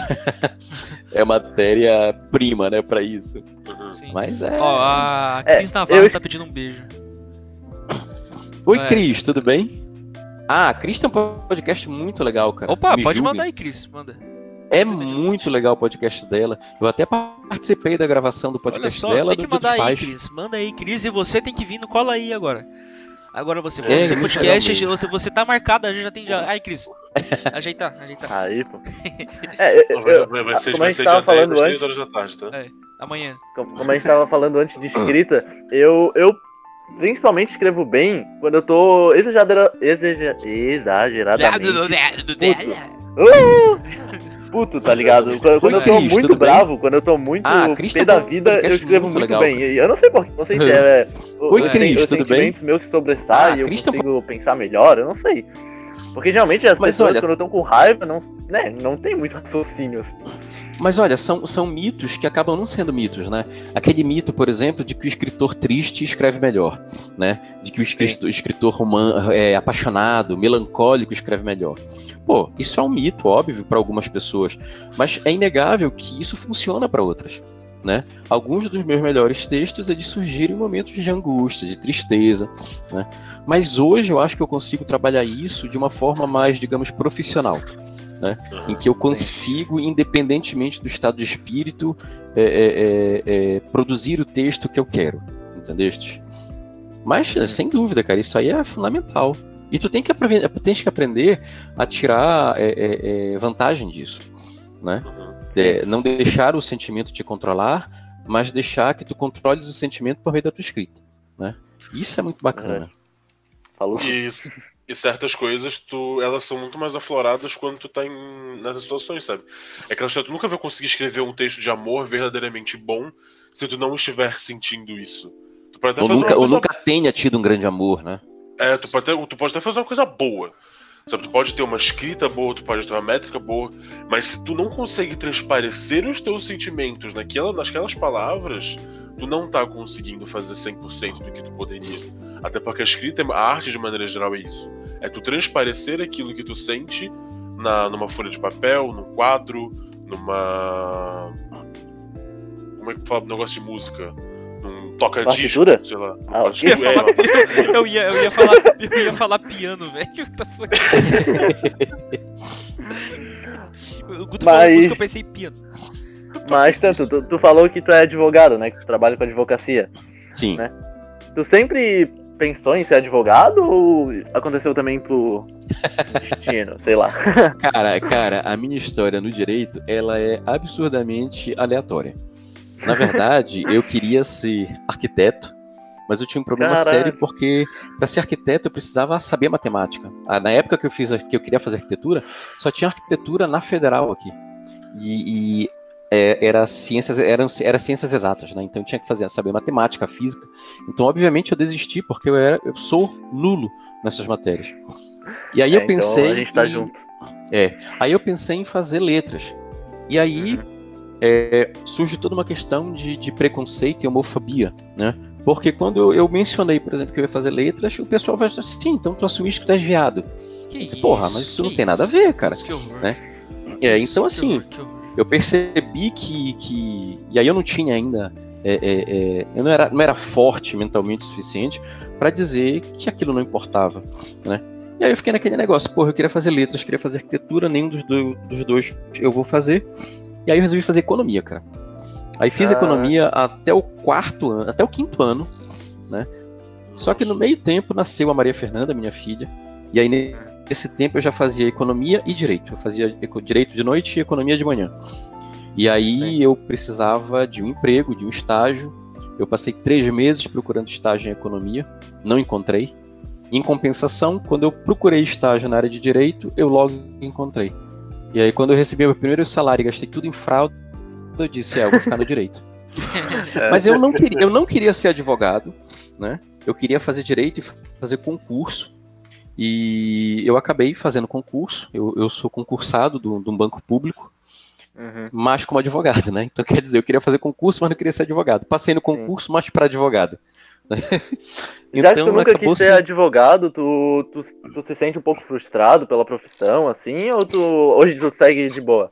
*laughs* é matéria prima, né, para isso. Uhum. Sim. Mas é. Ó, a É, Cris Navarro eu- tá pedindo um beijo. Oi, é. Cris, tudo bem? Ah, a Cris tem um podcast muito legal, cara. Opa, Me pode julguem. mandar aí, Cris. Manda. É de muito legal o podcast dela. Eu até participei da gravação do Olha podcast só, dela tem que mandar aí, Pais. Cris. Manda aí, Cris, e você tem que vir no Cola aí agora. Agora você foi podcast, legal você, você tá marcado, já tem já. Ai, Cris. *laughs* Ajeitar, ajeitar. Aí, pô. *laughs* É, eu- vai, eu- vai- vai ser, como a vai gente ser tava dia 10 falando às 3 antes- horas da tarde, tá? É. Amanhã. como como a gente tava falando antes de escrita, eu, eu principalmente escrevo bem quando eu tô exagera, exager- exageradamente. Uh! Puto, tá ligado? Quando, quando eu tô Cris, muito tudo bem? bravo, quando eu tô muito Ah, Cris pé tá da vida, eu podcast escrevo muito legal, bem. cara. Eu não sei porquê, não sei se é. Oi, os, Cris, os tudo bem? sentimentos meus se sobressaem Ah, eu Cris tá- consigo pensar melhor, eu não sei. Porque geralmente as Mas pessoas, olha- quando estão com raiva, não, né, não tem muito raciocínio. Assim. Mas olha, são, são mitos que acabam não sendo mitos, né? Aquele mito, por exemplo, de que o escritor triste escreve melhor, né? De que o escritor, escritor roman, é, apaixonado, melancólico escreve melhor. Pô, isso é um mito, óbvio, para algumas pessoas, mas é inegável que isso funciona para outras. Né? Alguns dos meus melhores textos eles surgiram em momentos de angústia, de tristeza, né? Mas hoje eu acho que eu consigo trabalhar isso de uma forma mais, digamos, profissional em que eu consigo, independentemente do estado de espírito, é, é, é, é, produzir o texto que eu quero, entendeste? Mas, sem dúvida, cara, isso aí é fundamental. E tu tem que, aprender, tens que aprender a tirar é, é, vantagem disso, né? É, não deixar o sentimento te controlar, mas deixar que tu controles o sentimento por meio da tua escrita, né? Isso é muito bacana. Falou. E, e certas coisas, tu, elas são muito mais afloradas quando tu tá em, nessas situações, sabe? É aquela história, tu nunca vai conseguir escrever um texto de amor verdadeiramente bom se tu não estiver sentindo isso. Tu pode até Ou fazer nunca, uma ou coisa nunca tenha tido um grande amor, né? É, tu pode, até, tu pode até fazer uma coisa boa. Sabe, tu pode ter uma escrita boa, tu pode ter uma métrica boa, mas se tu não consegue transparecer os teus sentimentos naquela, naquelas palavras, tu não tá conseguindo fazer 100% do que tu poderia. Até porque a escrita, a arte de maneira geral é isso. É tu transparecer aquilo que tu sente na, numa folha de papel, num quadro, numa. Como é que fala do negócio de música? Toca-disco, Partitura? sei lá. Ah, ok. Partitura, é, uma partitura. Eu ia, eu ia, falar, eu ia falar piano, velho. Tá. *laughs* O Guto falou Mas- música, eu pensei em piano. Mas tanto, tu, tu falou que tu é advogado, né? Que tu trabalha com advocacia. Sim. Né? Tu sempre pensou em ser advogado ou aconteceu também pro *laughs* destino, sei lá. Cara, cara, a minha história no direito, ela é absurdamente aleatória. Na verdade, eu queria ser arquiteto, mas eu tinha um problema Caralho. sério porque para ser arquiteto eu precisava saber matemática. Ah, Na época que eu fiz, que eu queria fazer arquitetura, só tinha arquitetura na federal aqui. E, e, é, era ciências, eram, era ciências exatas, né? Então eu tinha que fazer saber matemática, física. Então, obviamente, eu desisti porque eu, era, eu sou nulo nessas matérias. E aí É, eu pensei Então a gente tá em- junto. Aí eu pensei em fazer letras. E aí é, surge toda uma questão de, de preconceito e homofobia, né? Porque quando eu, mencionei, por exemplo, que eu ia fazer letras, o pessoal vai dizer assim, então tu assumiste que tu és viado. Que Disse, Porra, mas isso não tem nada a ver, cara. Que horror. né? É, então Que assim, horror, que horror. eu percebi que, que. E aí eu não tinha ainda. é, é, é, eu não era, não era forte mentalmente o suficiente para dizer que aquilo não importava, né? E aí eu fiquei naquele negócio, porra, eu queria fazer letras, queria fazer arquitetura, nenhum dos, do- dos dois eu vou fazer. E aí eu resolvi fazer economia, cara. Aí fiz Ah. economia até o quarto ano, até o quinto ano, né? Só que no meio tempo nasceu a Maria Fernanda, minha filha. E aí nesse tempo eu já fazia economia e direito. Eu fazia direito de noite e economia de manhã. E aí eu precisava de um emprego, de um estágio. Eu passei três meses procurando estágio em economia, não encontrei. Em compensação, quando eu procurei estágio na área de direito, eu logo encontrei. E aí quando eu recebi meu primeiro salário e gastei tudo em fraude, eu disse, é, eu vou ficar no direito. *laughs* Mas eu não queria, eu não queria ser advogado, né? Eu queria fazer direito e fazer concurso. E eu acabei fazendo concurso. Eu, eu sou concursado do- de um banco público, Uhum. mas como advogado, né? Então quer dizer, eu queria fazer concurso, mas não queria ser advogado. Passei no concurso, mas para advogado. Né? *laughs* Já que tu nunca acabou quis ser sendo- advogado, tu, tu, tu se sente um pouco frustrado pela profissão, assim, ou tu hoje tu segue de boa?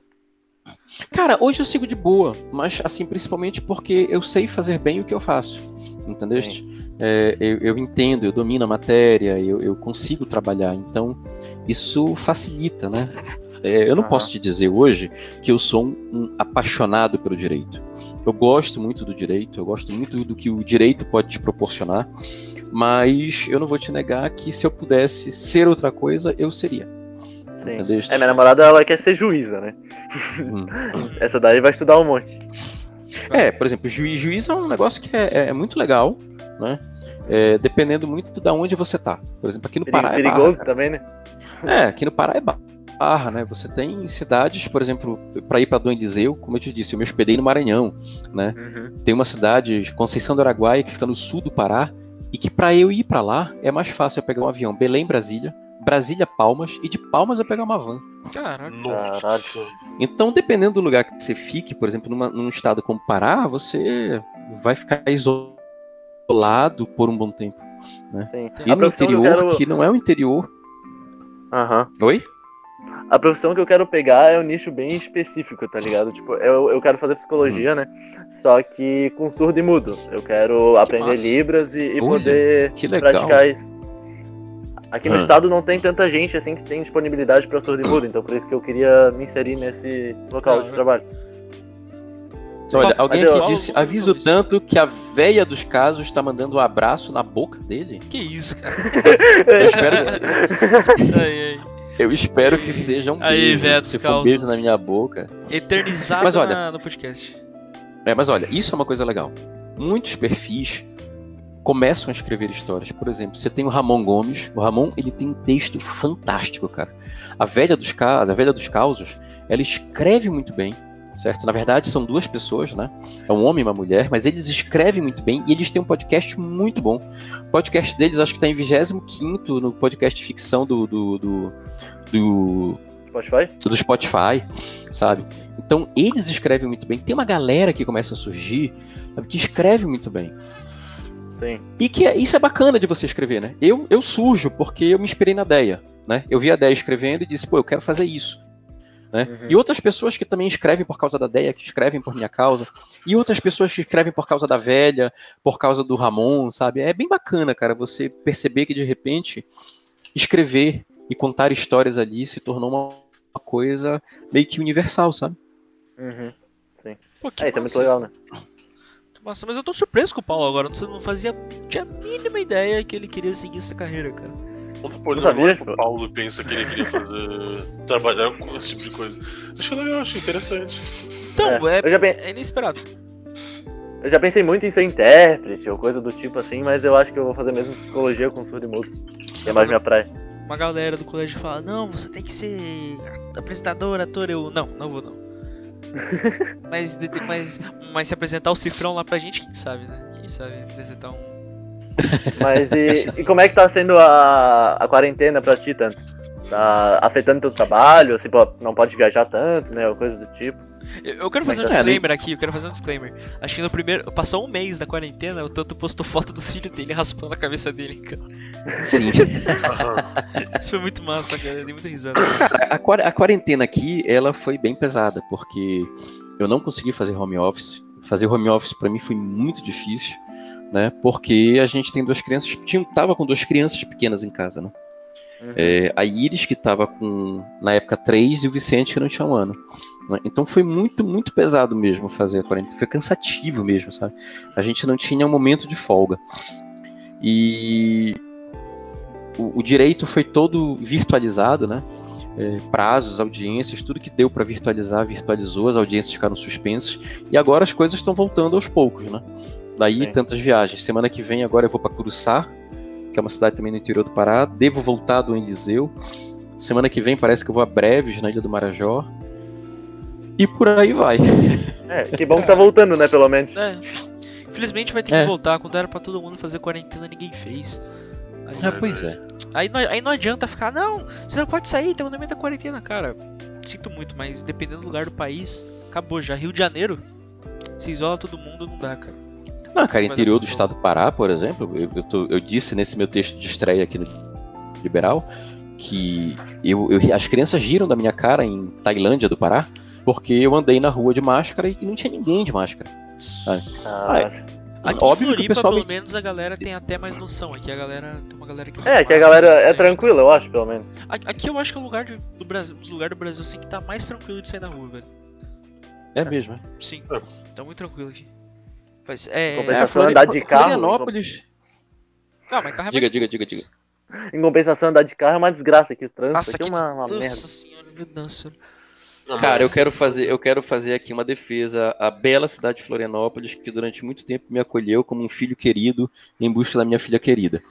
Cara, hoje eu sigo de boa, mas assim, principalmente porque eu sei fazer bem o que eu faço. Entendeu? É, eu, eu entendo, eu domino a matéria, eu, eu consigo trabalhar, então isso facilita, né? É, eu não posso te dizer hoje que eu sou um, um apaixonado pelo direito. Eu gosto muito do direito, eu gosto muito do que o direito pode te proporcionar, mas eu não vou te negar que se eu pudesse ser outra coisa, eu seria. Sim. Entendeu? É, minha namorada, ela quer ser juíza, né? Hum. *laughs* Essa daí vai estudar um monte. É, por exemplo, juiz, juiz é um negócio que é, é- é muito legal, né? É, dependendo muito da onde você tá. Por exemplo, aqui no Pará é barra, perigoso cara. também, né? É, aqui no Pará é barra. Barra, né? Você tem cidades, por exemplo, para ir para Dom Eliseu, como eu te disse, eu me hospedei no Maranhão, né? Uhum. Tem uma cidade, Conceição do Araguaia, que fica no sul do Pará, e que para eu ir para lá é mais fácil eu pegar um avião Belém, Brasília, Brasília, Palmas, e de Palmas eu pegar uma van. Caraca. Nossa. Então, dependendo do lugar que você fique, por exemplo, numa- num estado como Pará, você vai ficar isolado por um bom tempo. Sim. E A no interior, quero- que não é o interior. Aham. Oi? A profissão que eu quero pegar é um nicho bem específico, tá ligado? Tipo, eu, eu quero fazer psicologia, né? Só que com surdo e mudo. Eu quero aprender massa. Libras e, e Olha, poder que legal. praticar isso. Aqui no Ah. estado não tem tanta gente assim que tem disponibilidade pra surdo e mudo, então por isso que eu queria me inserir nesse local de Ah, trabalho. Olha, alguém aqui disse, aviso tanto que a véia dos casos está mandando um abraço na boca dele. Que isso, cara. *laughs* Eu espero que, *laughs* Ai, ai. Eu espero que seja um Aí, beijo. Se for um beijo na minha boca. Eternizado Mas olha- na- no podcast. É, mas olha, isso é uma coisa legal. Muitos perfis começam a escrever histórias. Por exemplo, você tem o Ramon Gomes. O Ramon, ele tem um texto fantástico, cara. A velha dos, a velha dos causos, ela escreve muito bem, certo? Na verdade, são duas pessoas, né? É um homem e uma mulher, mas eles escrevem muito bem e eles têm um podcast muito bom. O podcast deles, acho que está em 25 no podcast ficção do, do, do, do Spotify? do Spotify, sabe? Então eles escrevem muito bem. Tem uma galera que começa a surgir sabe, que escreve muito bem. Sim. E que é- isso é bacana de você escrever, né? Eu, eu surjo porque eu me inspirei na Deia, né? Eu vi a Deia escrevendo e disse, pô, eu quero fazer isso. Né? Uhum. E outras pessoas que também escrevem por causa da Deia, que escrevem por minha causa. E outras pessoas que escrevem por causa da velha, por causa do Ramon, sabe? É bem bacana, cara, você perceber que de repente escrever e contar histórias ali se tornou uma uma coisa meio que universal, sabe? Uhum. Pô, que É, isso é muito massa. legal, né? Massa. Mas eu tô surpreso com o Paulo agora. Não não fazia tinha a mínima ideia que ele queria seguir essa carreira, cara. Olha pro tipo- Paulo pensa que ele queria fazer. trabalhar com esse tipo de coisa. Acho legal, acho interessante. Então, é, pen- é inesperado. Eu já pensei muito em ser intérprete ou coisa do tipo assim, mas eu acho que eu vou fazer mesmo psicologia com surdo e mudo. Que é mais minha praia. Uma galera do colégio fala, não, você tem que ser apresentador, ator. Eu, não, não vou não. *laughs* mas, mas, mas se apresentar o cifrão lá pra gente, quem sabe, né? Quem sabe apresentar um... Mas e, *laughs* e como é que tá sendo a, a quarentena pra ti, tanto? Tá afetando teu trabalho? Assim, pô, não pode viajar tanto, né? Ou coisa do tipo. Eu, quero Mas fazer um tá- É, disclaimer aqui, eu quero fazer um disclaimer. Acho que no primeiro. Passou um mês da quarentena, o Tanto postou foto do filho dele raspando a cabeça dele, cara. Sim. *laughs* Isso foi muito massa, cara. Eu dei muita risada. Cara, a, quar- a quarentena aqui, ela foi bem pesada, porque eu não consegui fazer home office. Fazer home office pra mim foi muito difícil, né? Porque a gente tem duas crianças, tinha, tava com duas crianças pequenas em casa, né? Uhum. É, a Iris, que tava com, na época, três, e o Vicente, que não tinha um ano. né? Então foi muito, muito pesado mesmo fazer a quarentena. Foi cansativo mesmo, sabe? A gente não tinha um momento de folga. E o, o direito foi todo virtualizado, né? É, prazos, audiências, tudo que deu para virtualizar, virtualizou, as audiências ficaram suspensas. E agora as coisas estão voltando aos poucos, né? Daí Sim. tantas viagens. Semana que vem agora eu vou para Curuçá, que é uma cidade também no interior do Pará. Devo voltar do Eliseu. Semana que vem parece que eu vou a Breves, na Ilha do Marajó. E por aí vai. *laughs* É, que bom que tá voltando, né, pelo menos. É. Infelizmente vai ter É. que voltar. Quando era pra todo mundo fazer quarentena, ninguém fez. Aí, Ah, pois é. aí, não, aí não adianta ficar, não, você não pode sair, tem o nome da quarentena, cara. Sinto muito, mas dependendo do lugar do país, acabou já. Rio de Janeiro, se isola todo mundo, não dá, cara. Não, cara, Mas interior eu do tô- estado do Pará, por exemplo, eu, eu, tô- eu disse nesse meu texto de estreia aqui no Liberal que eu, eu- as crianças giram da minha cara em Tailândia do Pará porque eu andei na rua de máscara e não tinha ninguém de máscara. Ah, Aqui Óbvio em que o Floripa, pessoal pelo me- mexa galera tem até mais noção. Aqui a galera tem uma galera que. é, que a galera é tranquila, eu acho, pelo menos. A- Aqui eu acho que é o lugar de- do Brasil, um dos lugares do Brasil assim que tá mais tranquilo de sair na rua, velho. É mesmo, é. Sim, É. tá muito tranquilo aqui. Faz, é, Compensação, É, Flori- andar de carro, Florianópolis. Não, mas carro é Diga, mais- diga, diga, diga. Em compensação, andar de carro é uma desgraça aqui. O trânsito Nossa, aqui é uma, uma Nossa merda. senhora, meu Deus Cara, eu quero fazer, eu quero fazer aqui uma defesa à bela cidade de Florianópolis, que durante muito tempo me acolheu como um filho querido em busca da minha filha querida.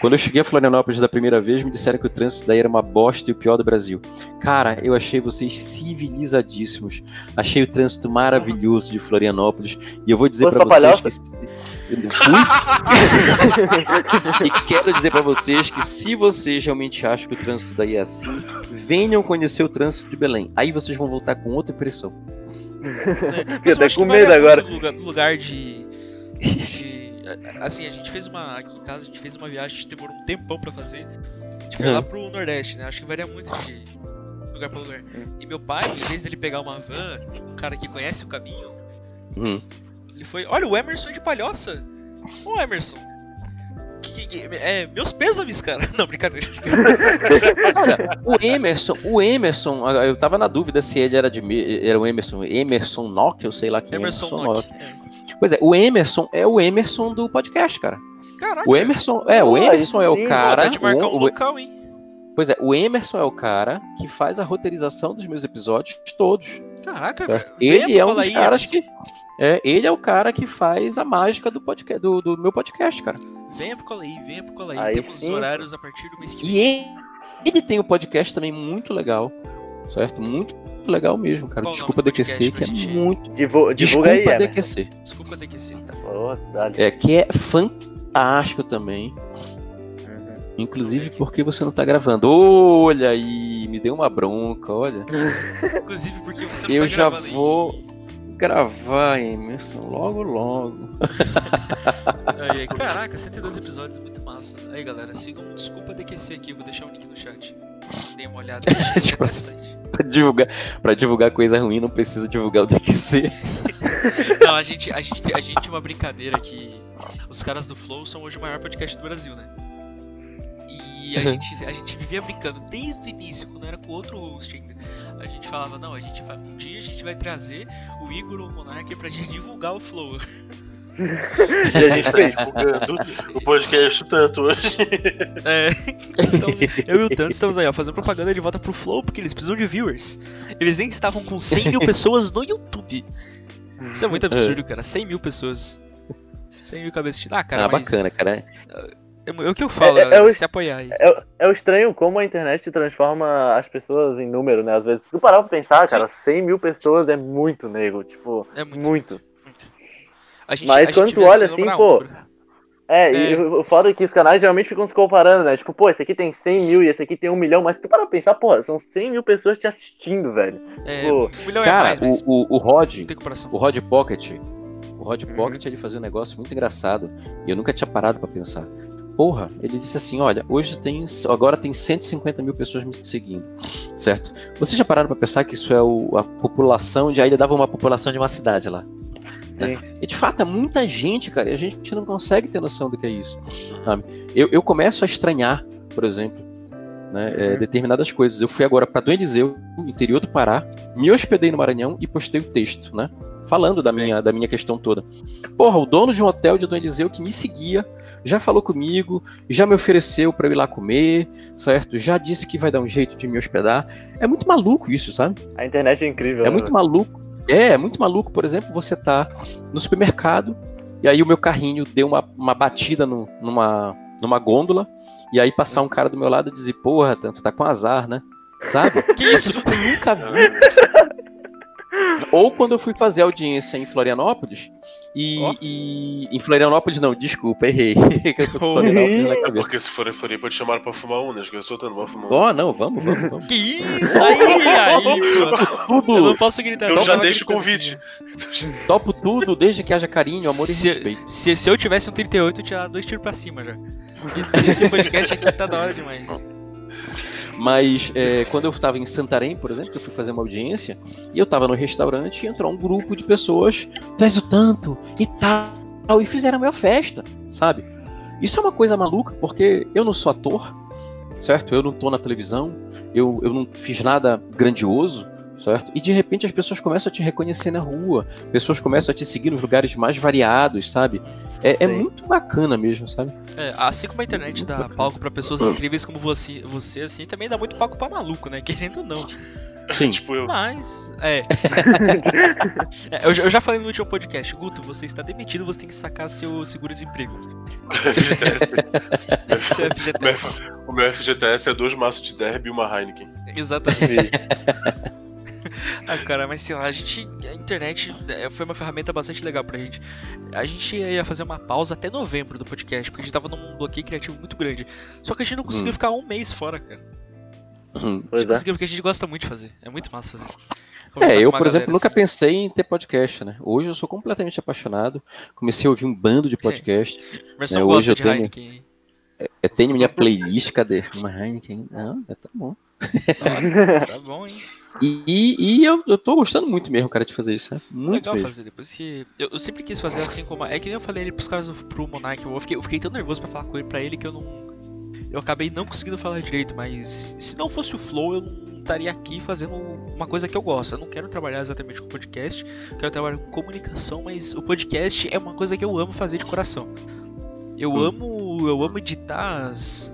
Quando eu cheguei a Florianópolis da primeira vez, me disseram que o trânsito daí era uma bosta e o pior do Brasil. Cara, eu achei vocês civilizadíssimos. Achei o trânsito maravilhoso de Florianópolis e eu vou dizer para vocês que e quero dizer pra vocês que se vocês realmente acham que o trânsito daí é assim, venham conhecer o trânsito de Belém. Aí vocês vão voltar com outra impressão. Até eu acho com medo agora. lugar, lugar de, de- Assim, a gente fez uma. Aqui em casa, a gente fez uma viagem que demorou um tempão pra fazer. A gente foi Uhum. lá pro Nordeste, né? Acho que varia muito de lugar pra lugar. E meu pai, em vez dele pegar uma van, um cara que conhece o caminho, Hum. Ele foi. Olha, o Emerson de Palhoça! Ô Emerson! Que- que- é, meus pêsames, cara. *laughs* Não, brincadeira. Olha, o Emerson, o Emerson, ah, eu tava na dúvida se ele era de era o Emerson, Emerson Nock, eu sei lá quem é Emerson Nock. É. Pois é, o Emerson é o Emerson do podcast, cara. Caraca! O Emerson, é, o aí Emerson é o cara, de marcar o- um o- local, hein? pois é, o Emerson é o cara que faz a roteirização dos meus episódios todos. Caraca, certo? venha Ele é um dos Colaí, caras Emerson. que é, ele é o cara que faz a mágica do podcast do, do meu podcast, cara. Venha pro Colaí, venha pro Colaí. Aí Temos sim. horários a partir do mês que vem. E ele, ele tem um podcast também muito legal, certo? Muito legal mesmo, cara. Qual Desculpa DQC, que é gente- muito. Divu- Desculpa aí. DQC. Desculpa DQC, tá? Dale. É, que é fantástico também. Uhum. Inclusive porque você não tá gravando. Olha aí, me deu uma bronca, olha. Inclusive porque você não Eu tá já gravando aí. Gravar, Emerson, logo, logo. Aí, caraca, 102 episódios, muito massa. Aí galera, sigam o Desculpa DQC aqui, vou deixar o link no chat. Deem uma olhada, *laughs* é Tipo interessante. Pra divulgar, pra divulgar coisa ruim, não precisa divulgar o DQC. *laughs* Não, a gente, a, gente, a gente tinha uma brincadeira que os caras do Flow são hoje o maior podcast do Brasil, né? E a, Uhum. gente, a gente vivia brincando desde o início, quando era com outro host ainda. A gente falava, não, a gente vai, um dia a gente vai trazer o Igor ou o Monark pra gente divulgar o Flow. *laughs* E a gente fez. Divulgando o podcast tanto hoje. É, estamos- eu e o Tanto estamos aí, ó, fazendo propaganda de volta pro Flow, porque eles precisam de viewers. Eles nem estavam com 100 mil pessoas no YouTube. Isso é muito absurdo, cara. 100 mil pessoas. 100 mil cabeças de. Ah, cara, ah, mas. bacana, cara. É, é o que eu falo, É- é- é o- se apoiar aí. É, é o estranho como a internet transforma as pessoas em número, né? Às vezes, se tu parar pra pensar, cara, 100 mil pessoas é muito nego, tipo, É muito. muito. muito. A gente, Mas a quando gente tu olha assim, pô. É, É. e foda é que os canais geralmente ficam se comparando, né? Tipo, pô, esse aqui tem 100 mil e esse aqui tem um milhão, mas se tu parar pra pensar, pô, são 100 mil pessoas te assistindo, velho. É, pô, um milhão é Cara, mais, mas o, o, o Rod, o Rod Pocket, o Rod Uhum. Pocket ele fazia um negócio muito engraçado e eu nunca tinha parado pra pensar. Porra, ele disse assim, olha, hoje tem, agora tem 150 mil pessoas me seguindo, certo? Vocês já pararam pra pensar que isso é o- a população de, aí ele dava uma população de uma cidade lá. né? E de fato é muita gente, cara, e a gente não consegue ter noção do que é isso, sabe? Eu, eu começo a estranhar, por exemplo, né, é, Uhum. determinadas coisas. Eu fui agora para Eliseu, interior do Pará, me hospedei no Maranhão e postei o texto, né? Falando da minha, da minha questão toda. Porra, o dono de um hotel de Eliseu que me seguia, já falou comigo, já me ofereceu para eu ir lá comer, certo? Já disse que vai dar um jeito de me hospedar. É muito maluco isso, sabe? A internet é incrível. É né, muito maluco. É, é muito maluco, por exemplo, você tá no supermercado e aí o meu carrinho deu uma, uma batida no- numa, numa gôndola e aí passar um cara do meu lado e dizer, porra, tanto tá com azar, né? Sabe? *laughs* Que isso? Eu nunca vi. *laughs* Ou quando eu fui fazer audiência em Florianópolis e, Ó. e- em Florianópolis não, desculpa, errei. *laughs* Que eu tô com Oh. É porque se for em Floripa, te chamaram pra fumar um, né? Eu soltando, vamos fumar um. Ó, não, vamos, vamos, vamos. Que isso aí, aí. Eu não posso gritar. Então já deixa o convite. topo tudo, desde que haja carinho, amor e Se- respeito. Se, se eu tivesse um 38, eu tinha dado dois tiros pra cima já. E- Esse podcast aqui tá da hora demais. Mas é, quando eu estava em Santarém, por exemplo, eu fui fazer uma audiência, e eu estava no restaurante e entrou um grupo de pessoas, és o tanto e tal, e fizeram a minha festa, sabe? Isso é uma coisa maluca, porque eu não sou ator, certo? Eu não tô na televisão, eu, eu não fiz nada grandioso, certo? E de repente as pessoas começam a te reconhecer na rua, pessoas começam a te seguir nos lugares mais variados, sabe? É, é muito bacana mesmo, sabe? É, assim como a internet dá palco pra pessoas incríveis como você, você, assim, também dá muito palco pra maluco, né? *laughs* Querendo ou não. Sim. *laughs* tipo eu. Mas, é. *laughs* É, eu, já- eu já falei no último podcast, Guto, você está demitido, você tem que sacar seu seguro-desemprego. FGTS. Seu FGTS. o meu FGTS é dois maços de derby e uma Heineken. Exatamente. *laughs* Ah, cara, mas sei lá, a gente. A internet é, foi uma ferramenta bastante legal pra gente. A gente ia fazer uma pausa até novembro do podcast, porque a gente tava num bloqueio criativo muito grande. Só que a gente não conseguiu Hum. ficar um mês fora, cara. Hum. A gente é. conseguiu porque a gente gosta muito de fazer. É muito massa fazer. Conversar É, eu, por exemplo, galera, nunca assim. pensei em ter podcast, né? Hoje eu sou completamente apaixonado. Comecei a ouvir um bando de *laughs* podcast. Mas só né, hoje eu tenho- Heineken. Eu tenho minha *laughs* playlist, cadê? Uma Heineken. Não, é, tá bom. Olha, tá bom, hein? E, e, e eu, eu tô gostando muito mesmo, cara, de fazer isso. Né? Muito Legal mesmo. fazer, depois que. Eu, eu sempre quis fazer assim como. É que nem eu falei ali pros caras do, pro Monark. Eu fiquei, eu fiquei tão nervoso pra falar com ele pra ele que eu não. Eu acabei não conseguindo falar direito, mas se não fosse o Flow, eu não estaria aqui fazendo uma coisa que eu gosto. Eu não quero trabalhar exatamente com podcast, quero trabalhar com comunicação, mas o podcast é uma coisa que eu amo fazer de coração. Eu Hum. amo. Eu amo editar as.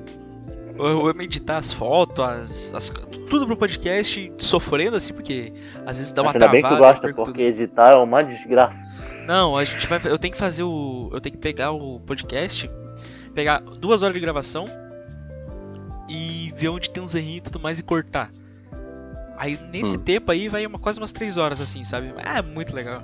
Eu amo editar as fotos, as, as- tudo pro podcast sofrendo assim, porque às vezes dá uma Ainda bem que tu travada, gosta, perco tudo. porque editar é uma desgraça. Não, a gente vai. Eu tenho que fazer o. Eu tenho que pegar o podcast, pegar duas horas de gravação e ver onde tem uns errinhos e tudo mais e cortar. Aí nesse Hum. tempo aí vai uma, quase umas três horas assim, sabe? É muito legal.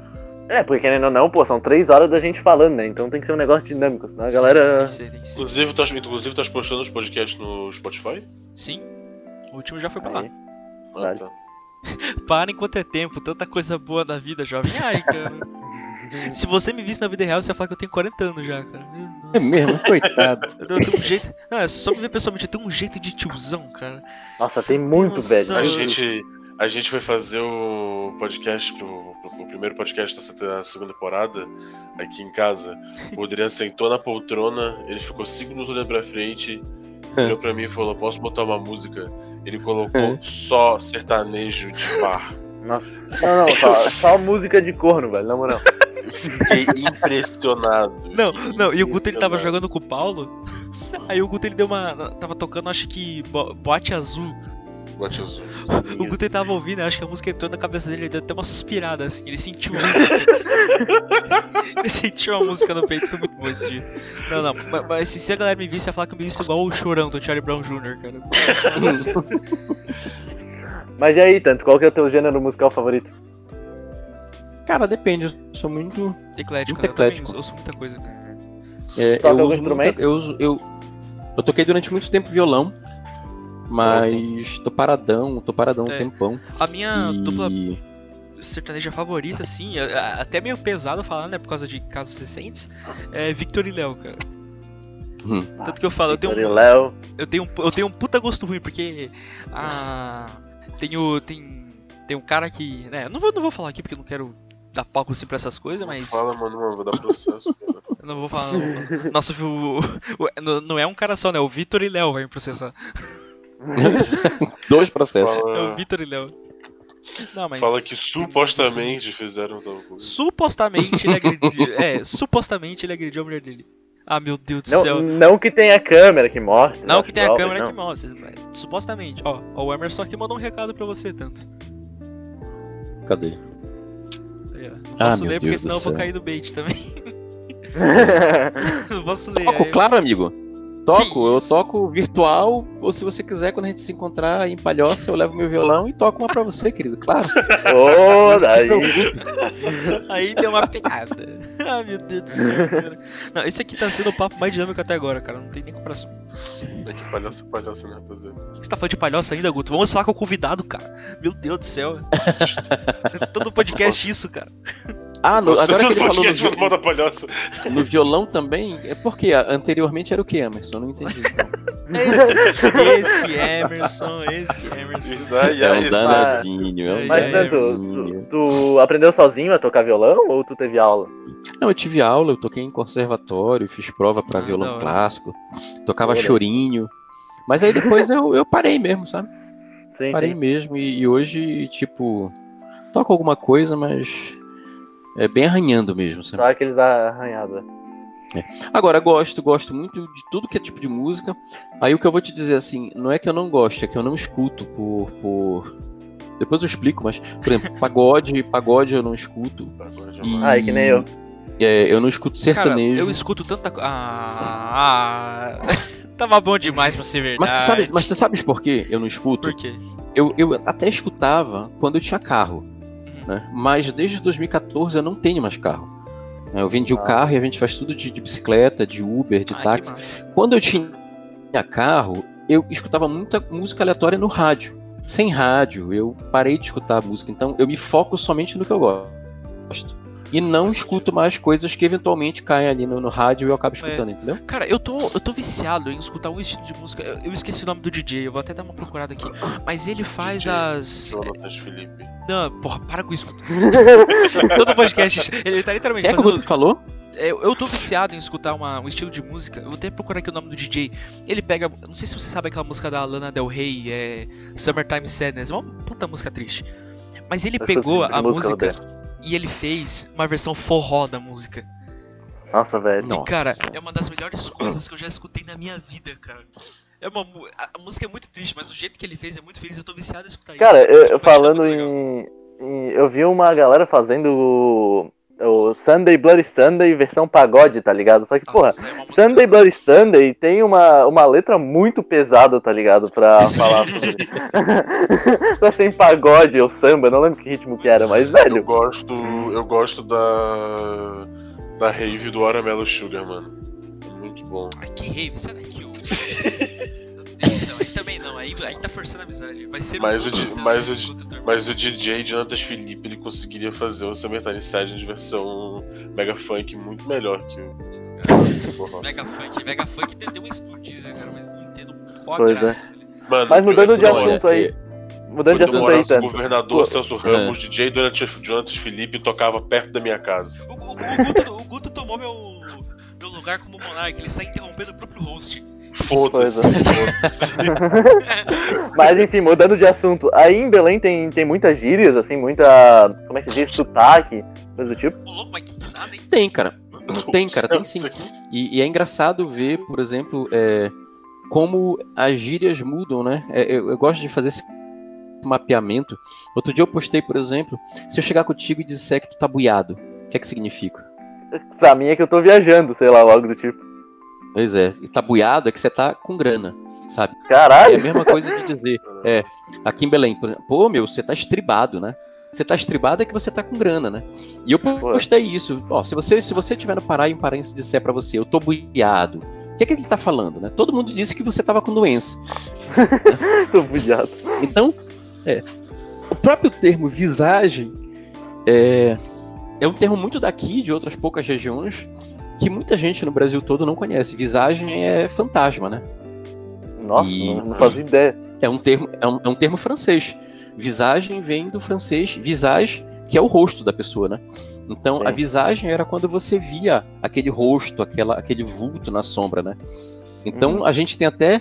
É, porque querendo ou não, pô, são três horas da gente falando, né? Então tem que ser um negócio dinâmico, senão a Sim, galera. Tem que ser, tem que ser. Inclusive, tu tá, inclusive, tá postando os podcasts no Spotify? Sim. O último já foi pra lá. Aí. Ah, Vale. tá. *laughs* Para enquanto é tempo, tanta coisa boa da vida, jovem. Ai, cara. *laughs* Se você me visse na vida real, você ia falar que eu tenho 40 anos já, cara. É mesmo, coitado. *laughs* Eu tenho, eu tenho um jeito. Não, é só me ver pessoalmente, eu tenho um jeito de tiozão, cara. Nossa, Você tem muito, noção? A velho. gente, a gente foi fazer o podcast, pro, pro- o primeiro podcast dessa te- segunda temporada, aqui em casa. O Adriano *laughs* sentou na poltrona, ele ficou cinco minutos olhando pra frente, olhou pra mim e falou: Posso botar uma música? Ele colocou só sertanejo de bar. Nossa. Não, não, só, só música de corno, velho, na moral. Eu Fiquei impressionado. Não, não, e o Guto ele tava jogando com o Paulo. *laughs* Aí o Guto ele deu uma. Tava tocando, acho que. Bo Boate Azul. O Guto ele tava ouvindo, acho que a música entrou na cabeça dele, ele deu até uma suspirada assim. Ele sentiu. *laughs* ele sentiu a música no peito, foi muito bom esse dia. Não, não, mas, mas se, a galera me visse, ia falar que eu me visse igual o chorão do Charlie Brown Jr., cara. *laughs* Mas e aí, tanto, qual que é o teu gênero musical favorito? Cara, depende. Eu sou muito. Eclético, Muito né? Eu eclético. ouço muita coisa, cara. É, eu uso muita, eu, uso, eu, eu toquei durante muito tempo violão, mas tô paradão, tô paradão É. um tempão. A minha dupla E sertaneja favorita, assim, até meio pesado falar, né, por causa de casos recentes, é Victor e Léo, cara. Hum. Tanto que eu falo, eu tenho, um, Léo. eu, tenho, um- eu tenho um puta gosto ruim, porque a. Tem o. Tem, tem um cara que. Né, eu não vou, não vou falar aqui porque eu não quero dar palco assim pra essas coisas, mas. Fala, mano, mano, vou dar processo. cara. Eu não vou falar. Não, vou falar. Nossa, o, o- não- não é um cara só, né? O Vitor e Léo vai me processar. *laughs* dois processos. É o Fala, Vitor e Léo. Não, mas. fala que supostamente fizeram tal coisa. Supostamente ele agrediu. *laughs* é, supostamente ele agrediu a mulher dele. Ah, meu Deus do Não, céu. não que tenha câmera que mostre. Não as que tenha câmera não. que mostra. mas Supostamente. Ó, ó, o Emerson aqui mandou um recado pra você, tanto. Cadê? Aí, ó. Não Ah, posso meu ler porque Deus do senão eu vou cair do bait também. Não *laughs* posso ler. Toco, aí- claro, amigo. Toco, eu toco virtual, ou se você quiser, quando a gente se encontrar em Palhoça, eu levo meu violão e toco uma pra você, querido. Claro. *laughs* Ô, daí. Aí deu uma pegada. *laughs* Ah, meu Deus do céu, cara. Não, esse aqui tá sendo o papo mais dinâmico até agora, cara. Não tem nem comparação. É que palhaço, palhaço, né, rapaziada? O que você tá falando de palhoça ainda, Guto? Vamos falar com o convidado, cara. Meu Deus do céu. *laughs* Todo podcast isso, cara. Ah, no- agora que ele falou no, vi- no violão também, é porque anteriormente era o que, Emerson? Não entendi. Esse, esse Emerson, esse Emerson. Isso aí, É um danadinho, é um Mas, danadinho. tu, tu aprendeu sozinho a tocar violão ou tu teve aula? Não, eu tive aula, eu toquei em conservatório, fiz prova pra Ah, violão hora. clássico, tocava Olha. chorinho. Mas aí depois eu, eu parei mesmo, sabe? Sim, Parei sim. mesmo e, e hoje, tipo, toco alguma coisa, mas é bem arranhando mesmo, sabe? Só aqueles arranhados. Agora, gosto, gosto muito de tudo que é tipo de música. Aí o que eu vou te dizer assim, não é que eu não gosto, é que eu não escuto por, por Depois eu explico, mas, por exemplo, *laughs* pagode, pagode eu não escuto. Pagode é E-. Ah, é que nem eu. É, eu não escuto Cara, sertanejo. eu escuto tanta coisa. Ah, ah, *laughs* tava bom demais pra ser verdade. Mas tu, sabe, mas tu sabes por que eu não escuto? Por quê? Eu, eu até escutava quando eu tinha carro. Né? Mas desde 2014 eu não tenho mais carro. né? Eu vendi o Ah. carro e a gente faz tudo de, de bicicleta, de Uber, de Ai, táxi. Quando eu tinha carro, eu escutava muita música aleatória no rádio. Sem rádio, eu parei de escutar música. Então eu me foco somente no que eu gosto. E não escuto mais coisas que eventualmente caem ali no, no rádio e eu acabo escutando, entendeu? Cara, eu tô, eu tô viciado em escutar um estilo de música. Eu, eu esqueci o nome do DJ, eu vou até dar uma procurada aqui. Mas ele faz DJ. as. Jonatas Felipe. Não, porra, para com isso. *laughs* Todo podcast. Ele tá literalmente É como fazendo. tu falou? Eu, eu tô viciado em escutar uma- um estilo de música. Eu vou até procurar aqui o nome do DJ. Ele pega. Não sei se você sabe aquela música da Lana Del Rey, é. Summertime Sadness. É uma puta música triste. Mas ele pegou a música, música e ele fez uma versão forró da música. Nossa, velho. E, cara, é uma das melhores coisas que eu já escutei na minha vida, cara. É uma, a música é muito triste, mas o jeito que ele fez é muito feliz. Eu tô viciado em escutar isso. Cara, eu, tá falando legal. em, em- Eu vi uma galera fazendo o, Sunday Bloody Sunday versão pagode, tá ligado? Só que, porra, Nossa, é uma música- Sunday Bloody Sunday tem uma, uma letra muito pesada, tá ligado? Pra falar pra ser em pagode ou samba, não lembro que ritmo que era, mas, Eu velho. gosto. Eu gosto da. Da rave do Aramelo Sugar, mano. Muito bom. Ai, que rave, sai daqui, ô. Aí, aí tá forçando a amizade. Vai ser Mas um o di- mas o tua Mas o DJ Jonatas Felipe ele conseguiria fazer o Summertime Sadness versão Mega Funk muito melhor que o. Porra. Mega Funk, Mega Funk deu uma explodida, né, cara? Mas não entendo qual a Pois é. graça. velho. Mano, Mas mudando de assunto aí. Mudando de Quando eu assunto aí, com o governador Pô, Celso Ramos, DJ Jonatas, Jonatas Felipe tocava perto da minha casa. O, o- o Guto, o Guto tomou meu, meu lugar como monarca, ele sai interrompendo o próprio host. Foda-se. *laughs* Mas enfim, mudando de assunto. Aí em Belém tem, tem muitas gírias, assim, muita. Como é que diz? Sotaque, coisa do tipo. Tem, cara. Tem, cara, tem sim. E, e é engraçado ver, por exemplo, é, como as gírias mudam, né? É, eu, eu gosto de fazer esse mapeamento. Outro dia eu postei, por exemplo, se eu chegar contigo e disser que tu tá buiado, o que é que significa? Pra mim é que eu tô viajando, sei lá, algo do tipo. Pois é, e tá buiado é que você tá com grana, sabe? É a Caralho! mesma coisa de dizer, *laughs* é, aqui em Belém, por exemplo, pô, meu, você tá estribado, né? Você tá estribado é que você tá com grana, né? E eu postei isso. Ó, se você se você estiver no Pará e um paraense disser pra você, eu tô buiado, o que é que ele tá falando, né? Todo mundo disse que você tava com doença. *laughs* tô budiado. Então, é, o próprio termo visagem é, é um termo muito daqui, de outras poucas regiões, que muita gente no Brasil todo não conhece. Visagem é fantasma, né? Nossa, E- não, não fazia ideia. É um termo, é um, é um termo francês. Visagem vem do francês visage, que é o rosto da pessoa, né? Então, Sim. a visagem era quando você via aquele rosto, aquela, aquele vulto na sombra, né? Então, Uhum. a gente tem até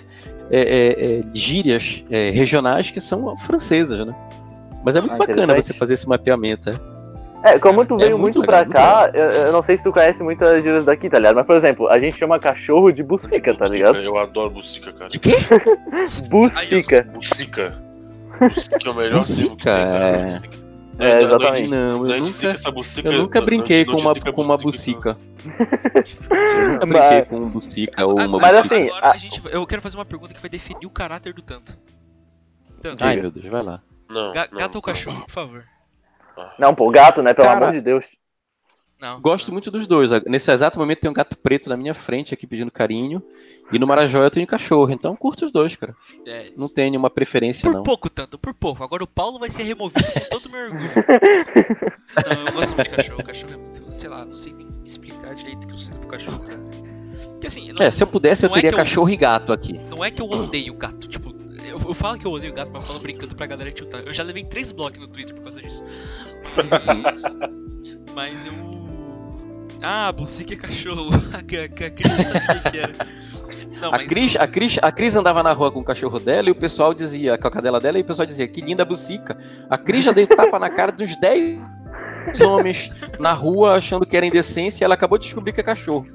é, é, é, gírias é, regionais que são francesas, né? Mas é muito Ah, bacana você fazer esse mapeamento, é? É, como tu É veio muito muito, pra legal, cá, eu, eu não sei se tu conhece muitas gírias daqui, tá ligado? Mas, por exemplo, a gente chama cachorro de bucica, tá ligado? Eu adoro bucica, cara. De quê? *laughs* Bucica. Bucica. Bucica é o melhor que tem, Bucica, cara. é. Bucica. É, Não, não, exatamente. Não, não eu identifica nunca, essa bucica- eu nunca não- brinquei não com uma, com uma bucica. Eu nunca Mas- brinquei com um bucica ou uma Mas bucica. assim, agora a- a gente, eu quero fazer uma pergunta que vai definir o caráter do tanto. Tanto, Ai, meu Deus, vai lá. Não, ga- não, gato ou não. cachorro, por favor. Não, pô, gato, né? Pelo Cara, amor de Deus. Não. Gosto muito dos dois. Nesse exato momento tem um gato preto na minha frente aqui pedindo carinho. E no Marajó eu tenho cachorro. Então curto os dois, cara. É, Não tenho nenhuma preferência, por não. pouco, tanto, por pouco. Agora o Paulo vai ser removido com todo o meu orgulho. *laughs* Não, eu gosto muito de cachorro. O cachorro é muito, sei lá, não sei nem explicar direito o que eu sinto pro cachorro, cara. Porque assim, não, É, se eu pudesse, eu é teria que eu- cachorro e gato aqui. não é que eu odeio gato, tipo, eu, falo que eu odeio gato, mas eu falo brincando pra galera tiltar. Eu já levei três blocos no Twitter por causa disso. Mas, mas eu. Ah, bucica é cachorro. A, *laughs* a, a Cris sabia que era. Não, A mas- Cris, a, Cris, a Cris andava na rua com o cachorro dela e o pessoal dizia, com a cadela dela, e o pessoal dizia, que linda bucica. A Cris já deu tapa na cara dos 10 homens na rua achando que era indecência e ela acabou de descobrir que é cachorro.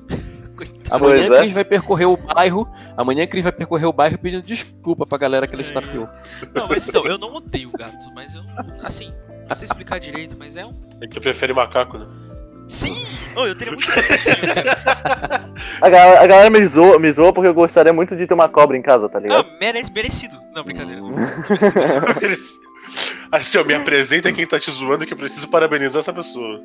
Coitado. Amanhã Pois a é. Cris vai percorrer o bairro. Amanhã a Cris vai percorrer o bairro pedindo desculpa pra galera que ela estapeou. Não, mas então, eu não odeio gato, mas eu. Assim, não sei explicar direito, mas é um. É que tu prefere macaco, né? Sim! Oh, eu teria muito cara. A galera, a galera me, zoa, me zoa porque eu gostaria muito de ter uma cobra em casa, tá Ah, ligado? merece, merecido. Não, brincadeira. Hum. *laughs* assim, ó, me apresenta quem tá te zoando que eu preciso parabenizar essa pessoa.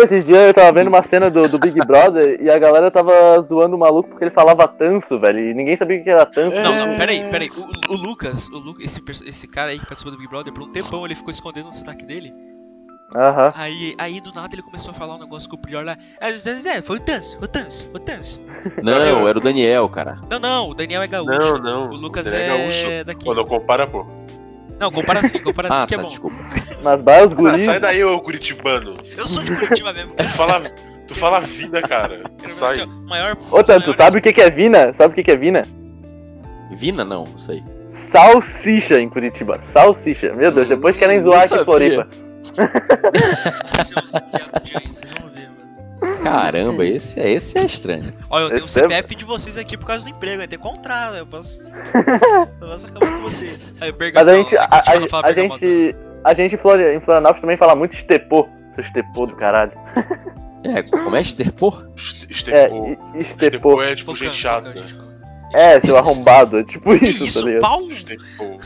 Esses dias eu tava vendo uma cena do, do Big Brother e a galera tava zoando o maluco porque ele falava tanso, velho. E ninguém sabia o que era tanso. Não, não, peraí, peraí. O, o Lucas, o Lu, esse, esse cara aí que participou do Big Brother, por um tempão ele ficou escondendo o sotaque dele. Aham. Aí, aí do nada ele começou a falar um negócio com o Prior lá. "Ah, é, Foi o Tanso, foi o Tanso, foi o Tanso. Não, era o Daniel, cara. Não, não, o Daniel é gaúcho. Não, não. O Lucas ele é, gaúcho. daqui. Quando compara, pô. Não, compara assim, compara assim Ah, que é tá, bom. desculpa. Mas vai os Ah, guris. sai daí, ô Curitibano. Eu sou de Curitiba mesmo, Tu cara. fala, tu fala vida, cara. Sai. aqui, ó, Maior. Ô, Tanto, maiores- sabe o que que é Vina? Sabe o que que é Vina? Vina não, não sei. Salsicha em Curitiba. Salsicha. Meu Deus, depois querem Hum, zoar aqui em. Floripa. *laughs* *laughs* Seus vocês vão ver. *laughs* Caramba, esse, é- esse é estranho. Olha, eu tenho Esse é- CPF de vocês aqui por causa do emprego, vai ter contrato, eu posso. eu posso acabar com vocês. Aí, Mas a gente, a, né, a- a gente, a gente em Flori- em Florianópolis também fala muito estepô. Seu estepô do caralho. É, como é esterpor? É, Estepô. e- Estepô estepô. é tipo gente chata. É, seu arrombado. É tipo isso, isso, tá ligado? Paulo? Estepô.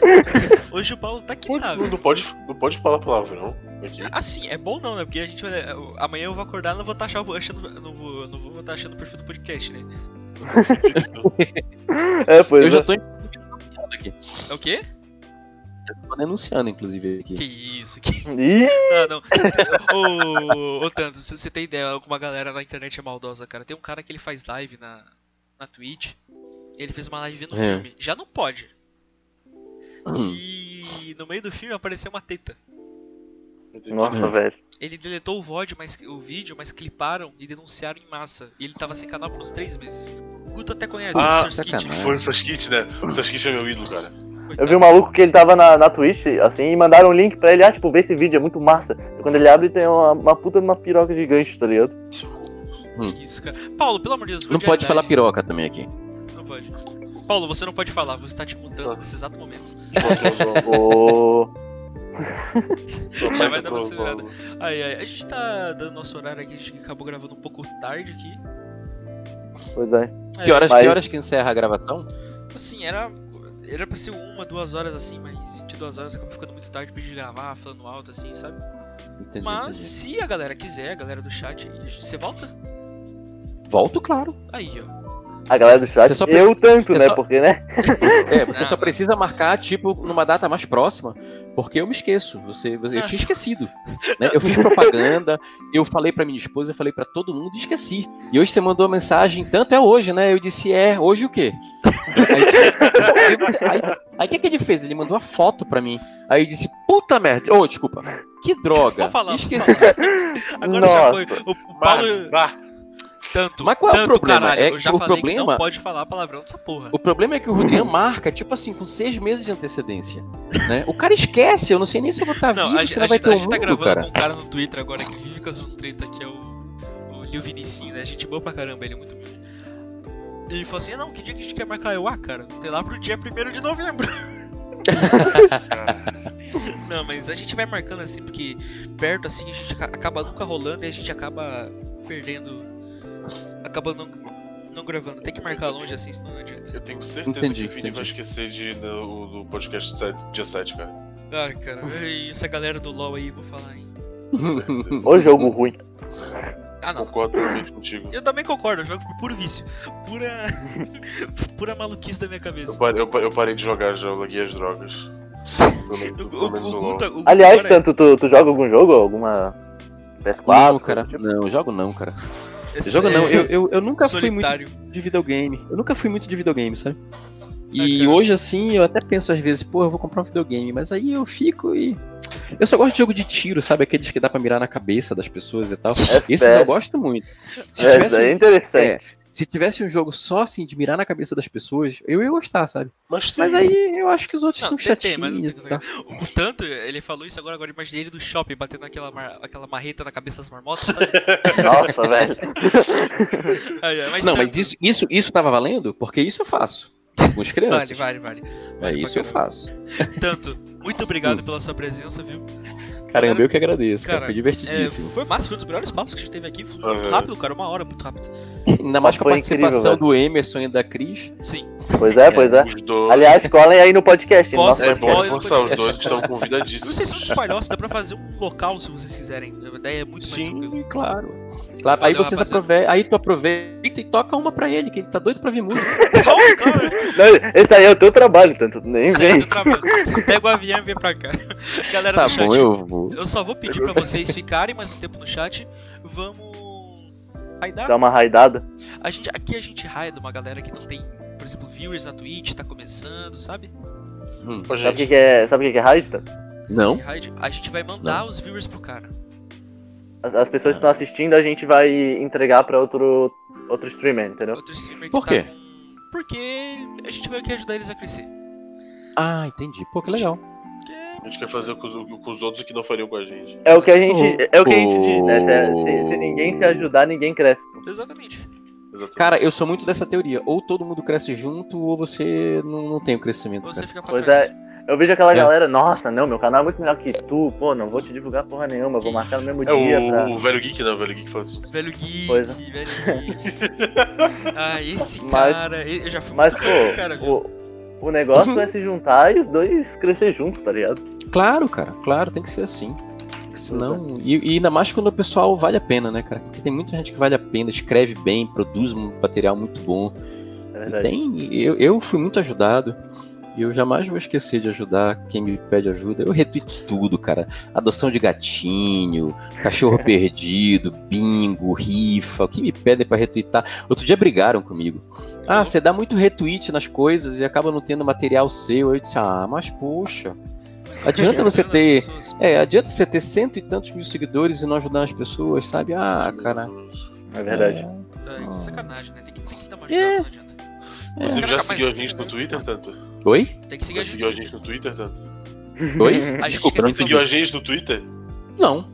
*laughs* Hoje o Paulo tá aqui, Não, tá, não, não pode, não pode falar palavrão aqui. Assim, é bom não, né? Porque a gente vai. Amanhã eu vou acordar e não vou estar achando, achando. Não vou, não vou estar achando o perfil do podcast, né? *laughs* É, pois Eu é. já tô denunciando aqui. É o quê? Já tô denunciando, inclusive, aqui. Que isso, que. *laughs* Não, não. Ô, ô, Tanto, se você tem ideia, como a galera na internet é maldosa, cara. Tem um cara que ele faz live na, na Twitch. Ele fez uma live vendo É. filme. Já não pode. Hum. E no meio do filme apareceu uma teta. nossa, É. velho. Ele deletou o, VOD, mas, o vídeo, mas cliparam e denunciaram em massa. E ele tava sem canal por uns três meses. O Guto até conhece Ah, o Sr. Skit. sacanagem. Foi o Saskit, né? O Saskit é meu ídolo, cara. Eu vi um maluco que ele tava na, na Twitch, assim, e mandaram um link pra ele, ah, tipo, vê esse vídeo, é muito massa. E quando ele abre, tem uma, uma puta de uma piroca gigante, tá ligado? Que isso, cara. Paulo, pelo amor de Deus, Não pode falar piroca também aqui. Não pode. Paulo, você não pode falar, você está te mutando nesse exato momento. Ô. Já vai dar uma acelerada. Ai, ai, a gente tá dando nosso horário aqui, a gente acabou gravando um pouco tarde aqui. Pois é. Que horas, Mas- que horas que encerra a gravação? Assim, era. Era pra ser uma, duas horas assim, mas 22 horas acabou ficando muito tarde pra gente gravar, falando alto assim, sabe? Entendi, Mas entendi. se a galera quiser, a galera do chat, aí, você volta? Volto, claro. Aí, ó. A galera do chat, só eu precisa- tanto, né? só- Porque, né? *laughs* É, você Não, só precisa marcar, tipo, numa data mais próxima, porque eu me esqueço. Você, você- eu tinha esquecido. né? Eu fiz propaganda, eu falei pra minha esposa, eu falei pra todo mundo e esqueci. E hoje você mandou a mensagem, tanto é hoje, né? Eu disse, é, hoje o quê? Aí, aí, aí o que, que ele fez? Ele mandou a foto pra mim. Aí eu disse, puta merda. Ô, desculpa. Que droga. Esqueci. *laughs* Agora já foi. Nossa. O, Paulo. Bah, Tanto. Mas qual é o tanto, problema? caralho. É eu já o falei que não problema- pode falar palavrão dessa porra. O problema é que o Rodrigo marca, tipo assim, com seis meses de antecedência. Né? O cara esquece, eu não sei nem se eu vou estar Não, vivo, a, se gente- não a vai gente, ter a um gente tá mundo, gravando cara. com um cara no Twitter agora que vive causando treta, que é o, o Lil Vinicinho, né? Gente boa pra caramba, ele é muito humilde. E ele falou assim: ah, não, que dia que a gente quer marcar? Eu, ah, cara, tem lá pro dia 1 de novembro. *laughs* não, mas a gente vai marcando assim, porque perto assim a gente aca- acaba nunca rolando e a gente acaba perdendo. Acaba não, não gravando. Tem que marcar longe assim, senão não adianta. eu tenho certeza Entendi, que o Vini entendi. vai esquecer de no, no podcast dia 7, cara. Ai, cara, e essa galera do LoL aí, vou falar, hein. Ô *laughs* jogo ruim. Ah, não. Concordo totalmente contigo. Eu também concordo, eu jogo por puro vício. Pura. *laughs* pura maluquice da minha Eu cabeça. parei, eu eu parei de jogar já, eu larguei as drogas. *laughs* Pelo menos, O, pelo o, menos o o LoL. Guto, o Guto Aliás, é- tanto, tu, tu joga algum jogo? Alguma PS4? Não, cara, do não, jogo não, cara. Esse Jogo não, é eu, eu, eu nunca fui muito solitário. de videogame. Eu nunca fui muito de videogame, sabe? Ah, E cara. hoje, assim, eu até penso às vezes, pô, eu vou comprar um videogame, mas aí eu fico e. Eu só gosto de jogo de tiro, sabe? Aqueles que dá pra mirar na cabeça das pessoas e tal. Esses FPS. eu gosto muito. Se É, tivesse, é interessante. Se tivesse um jogo só assim de mirar na cabeça das pessoas, eu ia gostar, sabe? Mas Mas aí eu acho que os outros Não, são chatinhos. tem, tem tal. O o tanto, ele falou isso agora, agora imaginei ele no shopping batendo aquela, mar- aquela marreta na cabeça das marmotas, sabe? *laughs* Nossa, velho. Aí, mas Não, tanto- mas isso, isso, isso tava valendo? Porque isso eu faço. Com as crianças. Vale, vale, vale. É Vale isso pra eu faço. Tanto, muito obrigado pela sua presença, viu? Caramba, eu que agradeço, cara. Foi É, divertidíssimo. foi massa, foi um dos melhores papos que a gente teve aqui. Foi muito rápido, cara, uma hora, muito rápido. Ainda mais com a participação incrível, do Emerson e da Cris. Sim. Pois é, pois é. Os dois. Aliás, colhem aí no podcast. Posso- nosso é podcast. bom reforçar, os eu- dois estão E convidadíssimos. vocês são de palhoça, dá pra fazer um local se vocês quiserem. A ideia é muito mais tranquilo. Sim, claro. Claro, aí vocês aproveitam, aí tu aproveita e toca uma pra ele, que ele tá doido pra ver música. *laughs* Claro, claro. Não, esse aí é o teu trabalho, tanto nem é vem. trabalho. Pega o avião e vem pra cá. Galera Tá do chat, bom, eu vou. Eu só vou pedir pra *laughs* vocês ficarem mais um tempo no chat. Vamos. raidar. Dá uma raidada. A gente, aqui a gente raida uma galera que não tem, por exemplo, viewers na Twitch, tá começando, sabe? Hum, Sabe o que, gente, que é? Sabe o que, que é raid? tá? Não? Raid, A gente vai mandar os viewers pro cara. As, as pessoas que estão assistindo, a gente vai entregar pra outro, outro streamer, entendeu? Outro streamer que Por tá quê? com. Porque a gente vai querer ajudar eles a crescer. Ah, entendi. Pô, que legal. A gente quer fazer com os, com os outros que não fariam com a gente. É o que a gente, é o que a gente diz, né? Se, é- se- se ninguém se ajudar, ninguém cresce. pô. Exatamente. Exatamente. Cara, eu sou muito dessa teoria. Ou todo mundo cresce junto, ou você não, não tem o crescimento. Você Cara. fica pra Pois é, eu vejo aquela É. galera, nossa, não, meu canal é muito melhor que tu, pô, não vou te divulgar porra nenhuma, vou marcar no mesmo É dia o, pra. o velho geek, né? O velho geek fala assim. Velho geek, Pois velho geek. ah, esse Mas- cara, eu já fui Mas, muito pô, cara, viu? o, o negócio Uhum. é *laughs* se juntar e os dois crescer juntos, tá ligado? Claro, cara, claro, tem que ser assim. Senão. E, e ainda mais quando o pessoal vale a pena, né, cara? Porque tem muita gente que vale a pena, escreve bem, produz um material muito bom. É tem. Eu, eu fui muito ajudado. E eu jamais vou esquecer de ajudar quem me pede ajuda. Eu retuito tudo, cara. Adoção de gatinho, cachorro *laughs* perdido, bingo, rifa, o que me pedem pra retweetar. Outro dia brigaram comigo. Ah, você dá muito retweet nas coisas e acaba não tendo material seu. Eu disse, ah, mas poxa. Mas adianta eu você ter- pessoas. É, adianta você ter cento e tantos mil seguidores e não ajudar as pessoas, sabe? Ah, cara. É verdade. É, sacanagem, né? Tem que, tem que dar uma É. ajudada, não adianta. Inclusive, Caraca, já seguiu a gente no Twitter, tanto? Oi? Tem que seguir Já a gente. *laughs* seguiu a gente no Twitter, tanto? Oi? A gente Desculpa, não Seguiu a gente no Twitter? Não.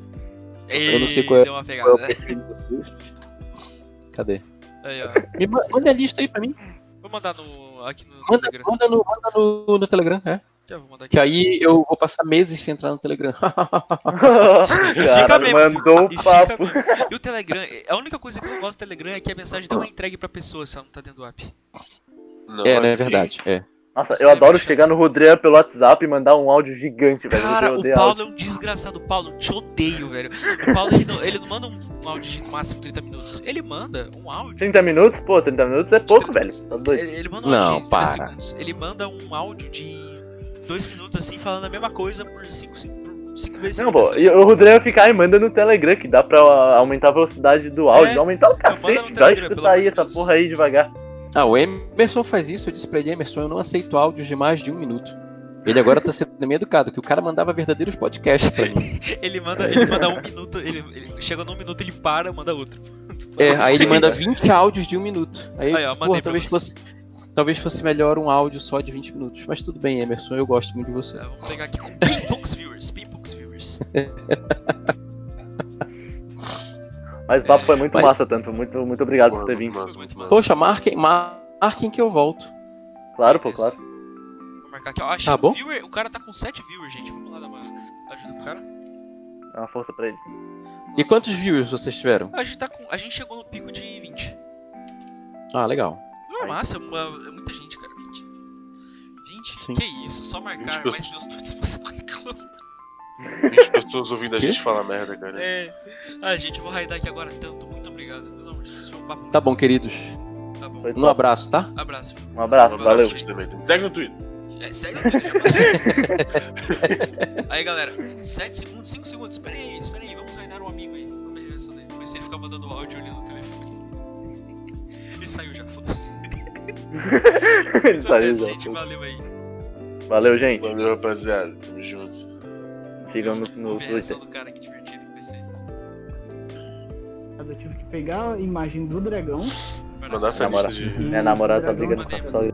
Ei, Eu não sei qual é- Deu uma Qual é pegada. o perfil de vocês? Cadê? Aí, ó. Me manda a lista aí pra mim. Vou mandar no, aqui no Manda, Telegram. manda, no, manda no, no Telegram, é. Já vou mandar aqui. Que aí eu vou passar meses sem entrar no Telegram. *laughs* Cara, mesmo. mandou E o papo. E o Telegram, a única coisa que eu não gosto do Telegram é que a mensagem não é entregue pra pessoa se ela não tá dentro do app. Não, é, né? É quem- verdade. É. Nossa, Você eu é adoro chegar no Rodrigo pelo WhatsApp e mandar um áudio gigante, velho. Cara, o Paulo áudio. é um desgraçado. Paulo, eu te odeio, velho. O Paulo, ele não, ele não manda um, áudio de máximo 30 minutos. Ele manda um áudio. 30 minutos? Pô, 30 minutos é pouco, 30 velho. Tá doido. Ele, ele manda um Não, áudio de 30 para. segundos. Ele manda um áudio de 2 minutos, assim, falando a mesma coisa por 5 vezes. Não, pô, seguidas, e o Rodrigo ficar e manda no Telegram, que dá pra aumentar a velocidade do áudio. É, aumentar o cacete, vai escutar aí amor de essa porra aí devagar. Ah, o Emerson faz isso. Eu disse pra ele, Emerson, eu não aceito áudios de mais de um minuto. Ele agora tá sendo meio educado, que o cara mandava verdadeiros podcasts pra mim. *laughs* Ele manda, ele manda um minuto, ele, ele chega num minuto, ele para, manda outro. *laughs* É, aí ele manda 20 áudios de um minuto. Aí, Aí, ó, porra, talvez fosse, talvez fosse melhor um áudio só de 20 minutos. Mas tudo bem, Emerson, eu gosto muito de você. É, vamos pegar aqui com bem poucos viewers, bem poucos viewers. *laughs* Mas o papo foi muito Mas- massa, tanto. Muito, muito obrigado Porra, por ter vindo. massa, muito massa. Poxa, marquem, marquem que eu volto. Claro, pô, claro. Vou marcar aqui, ó. Achei Tá bom? viewer, o cara tá com 7 viewers, gente. Vamos lá dar uma ajuda pro cara. Dá uma força pra ele. E quantos views vocês tiveram? A gente, tá com, a gente chegou no pico de 20. Ah, legal. Não é massa, é, uma- é muita gente, cara. 20. 20? Sim. Que isso, só marcar 20 mais meus nudes você reclama. 20 pessoas ouvindo a gente falar merda, cara. É. Ah, gente, eu vou raidar aqui agora tanto. Muito obrigado. Pelo amor de Deus, foi um papo Tá bom, queridos. Tá bom. Um abraço, tá? Abraço. Um abraço, Um valeu. abraço também. Segue no Twitter. É, segue o vídeo já. *laughs* aí, galera. 7 segundos, 5 segundos. Espera aí, espera aí. Vamos raidar um amigo aí. Vamos ver a reação dele. Depois ele ficar mandando áudio ali no telefone. Ele saiu já, foda-se. *laughs* Ele saiu já. gente. Valeu aí. Valeu, gente. Valeu, rapaziada. Tamo junto. Sigam no, no Vamos ver a Twitter. reação do cara, que divertido que vai ser. Eu tive que pegar a imagem do dragão. Mandar essa Namora-. Minha namorada tá brigando com a sogra.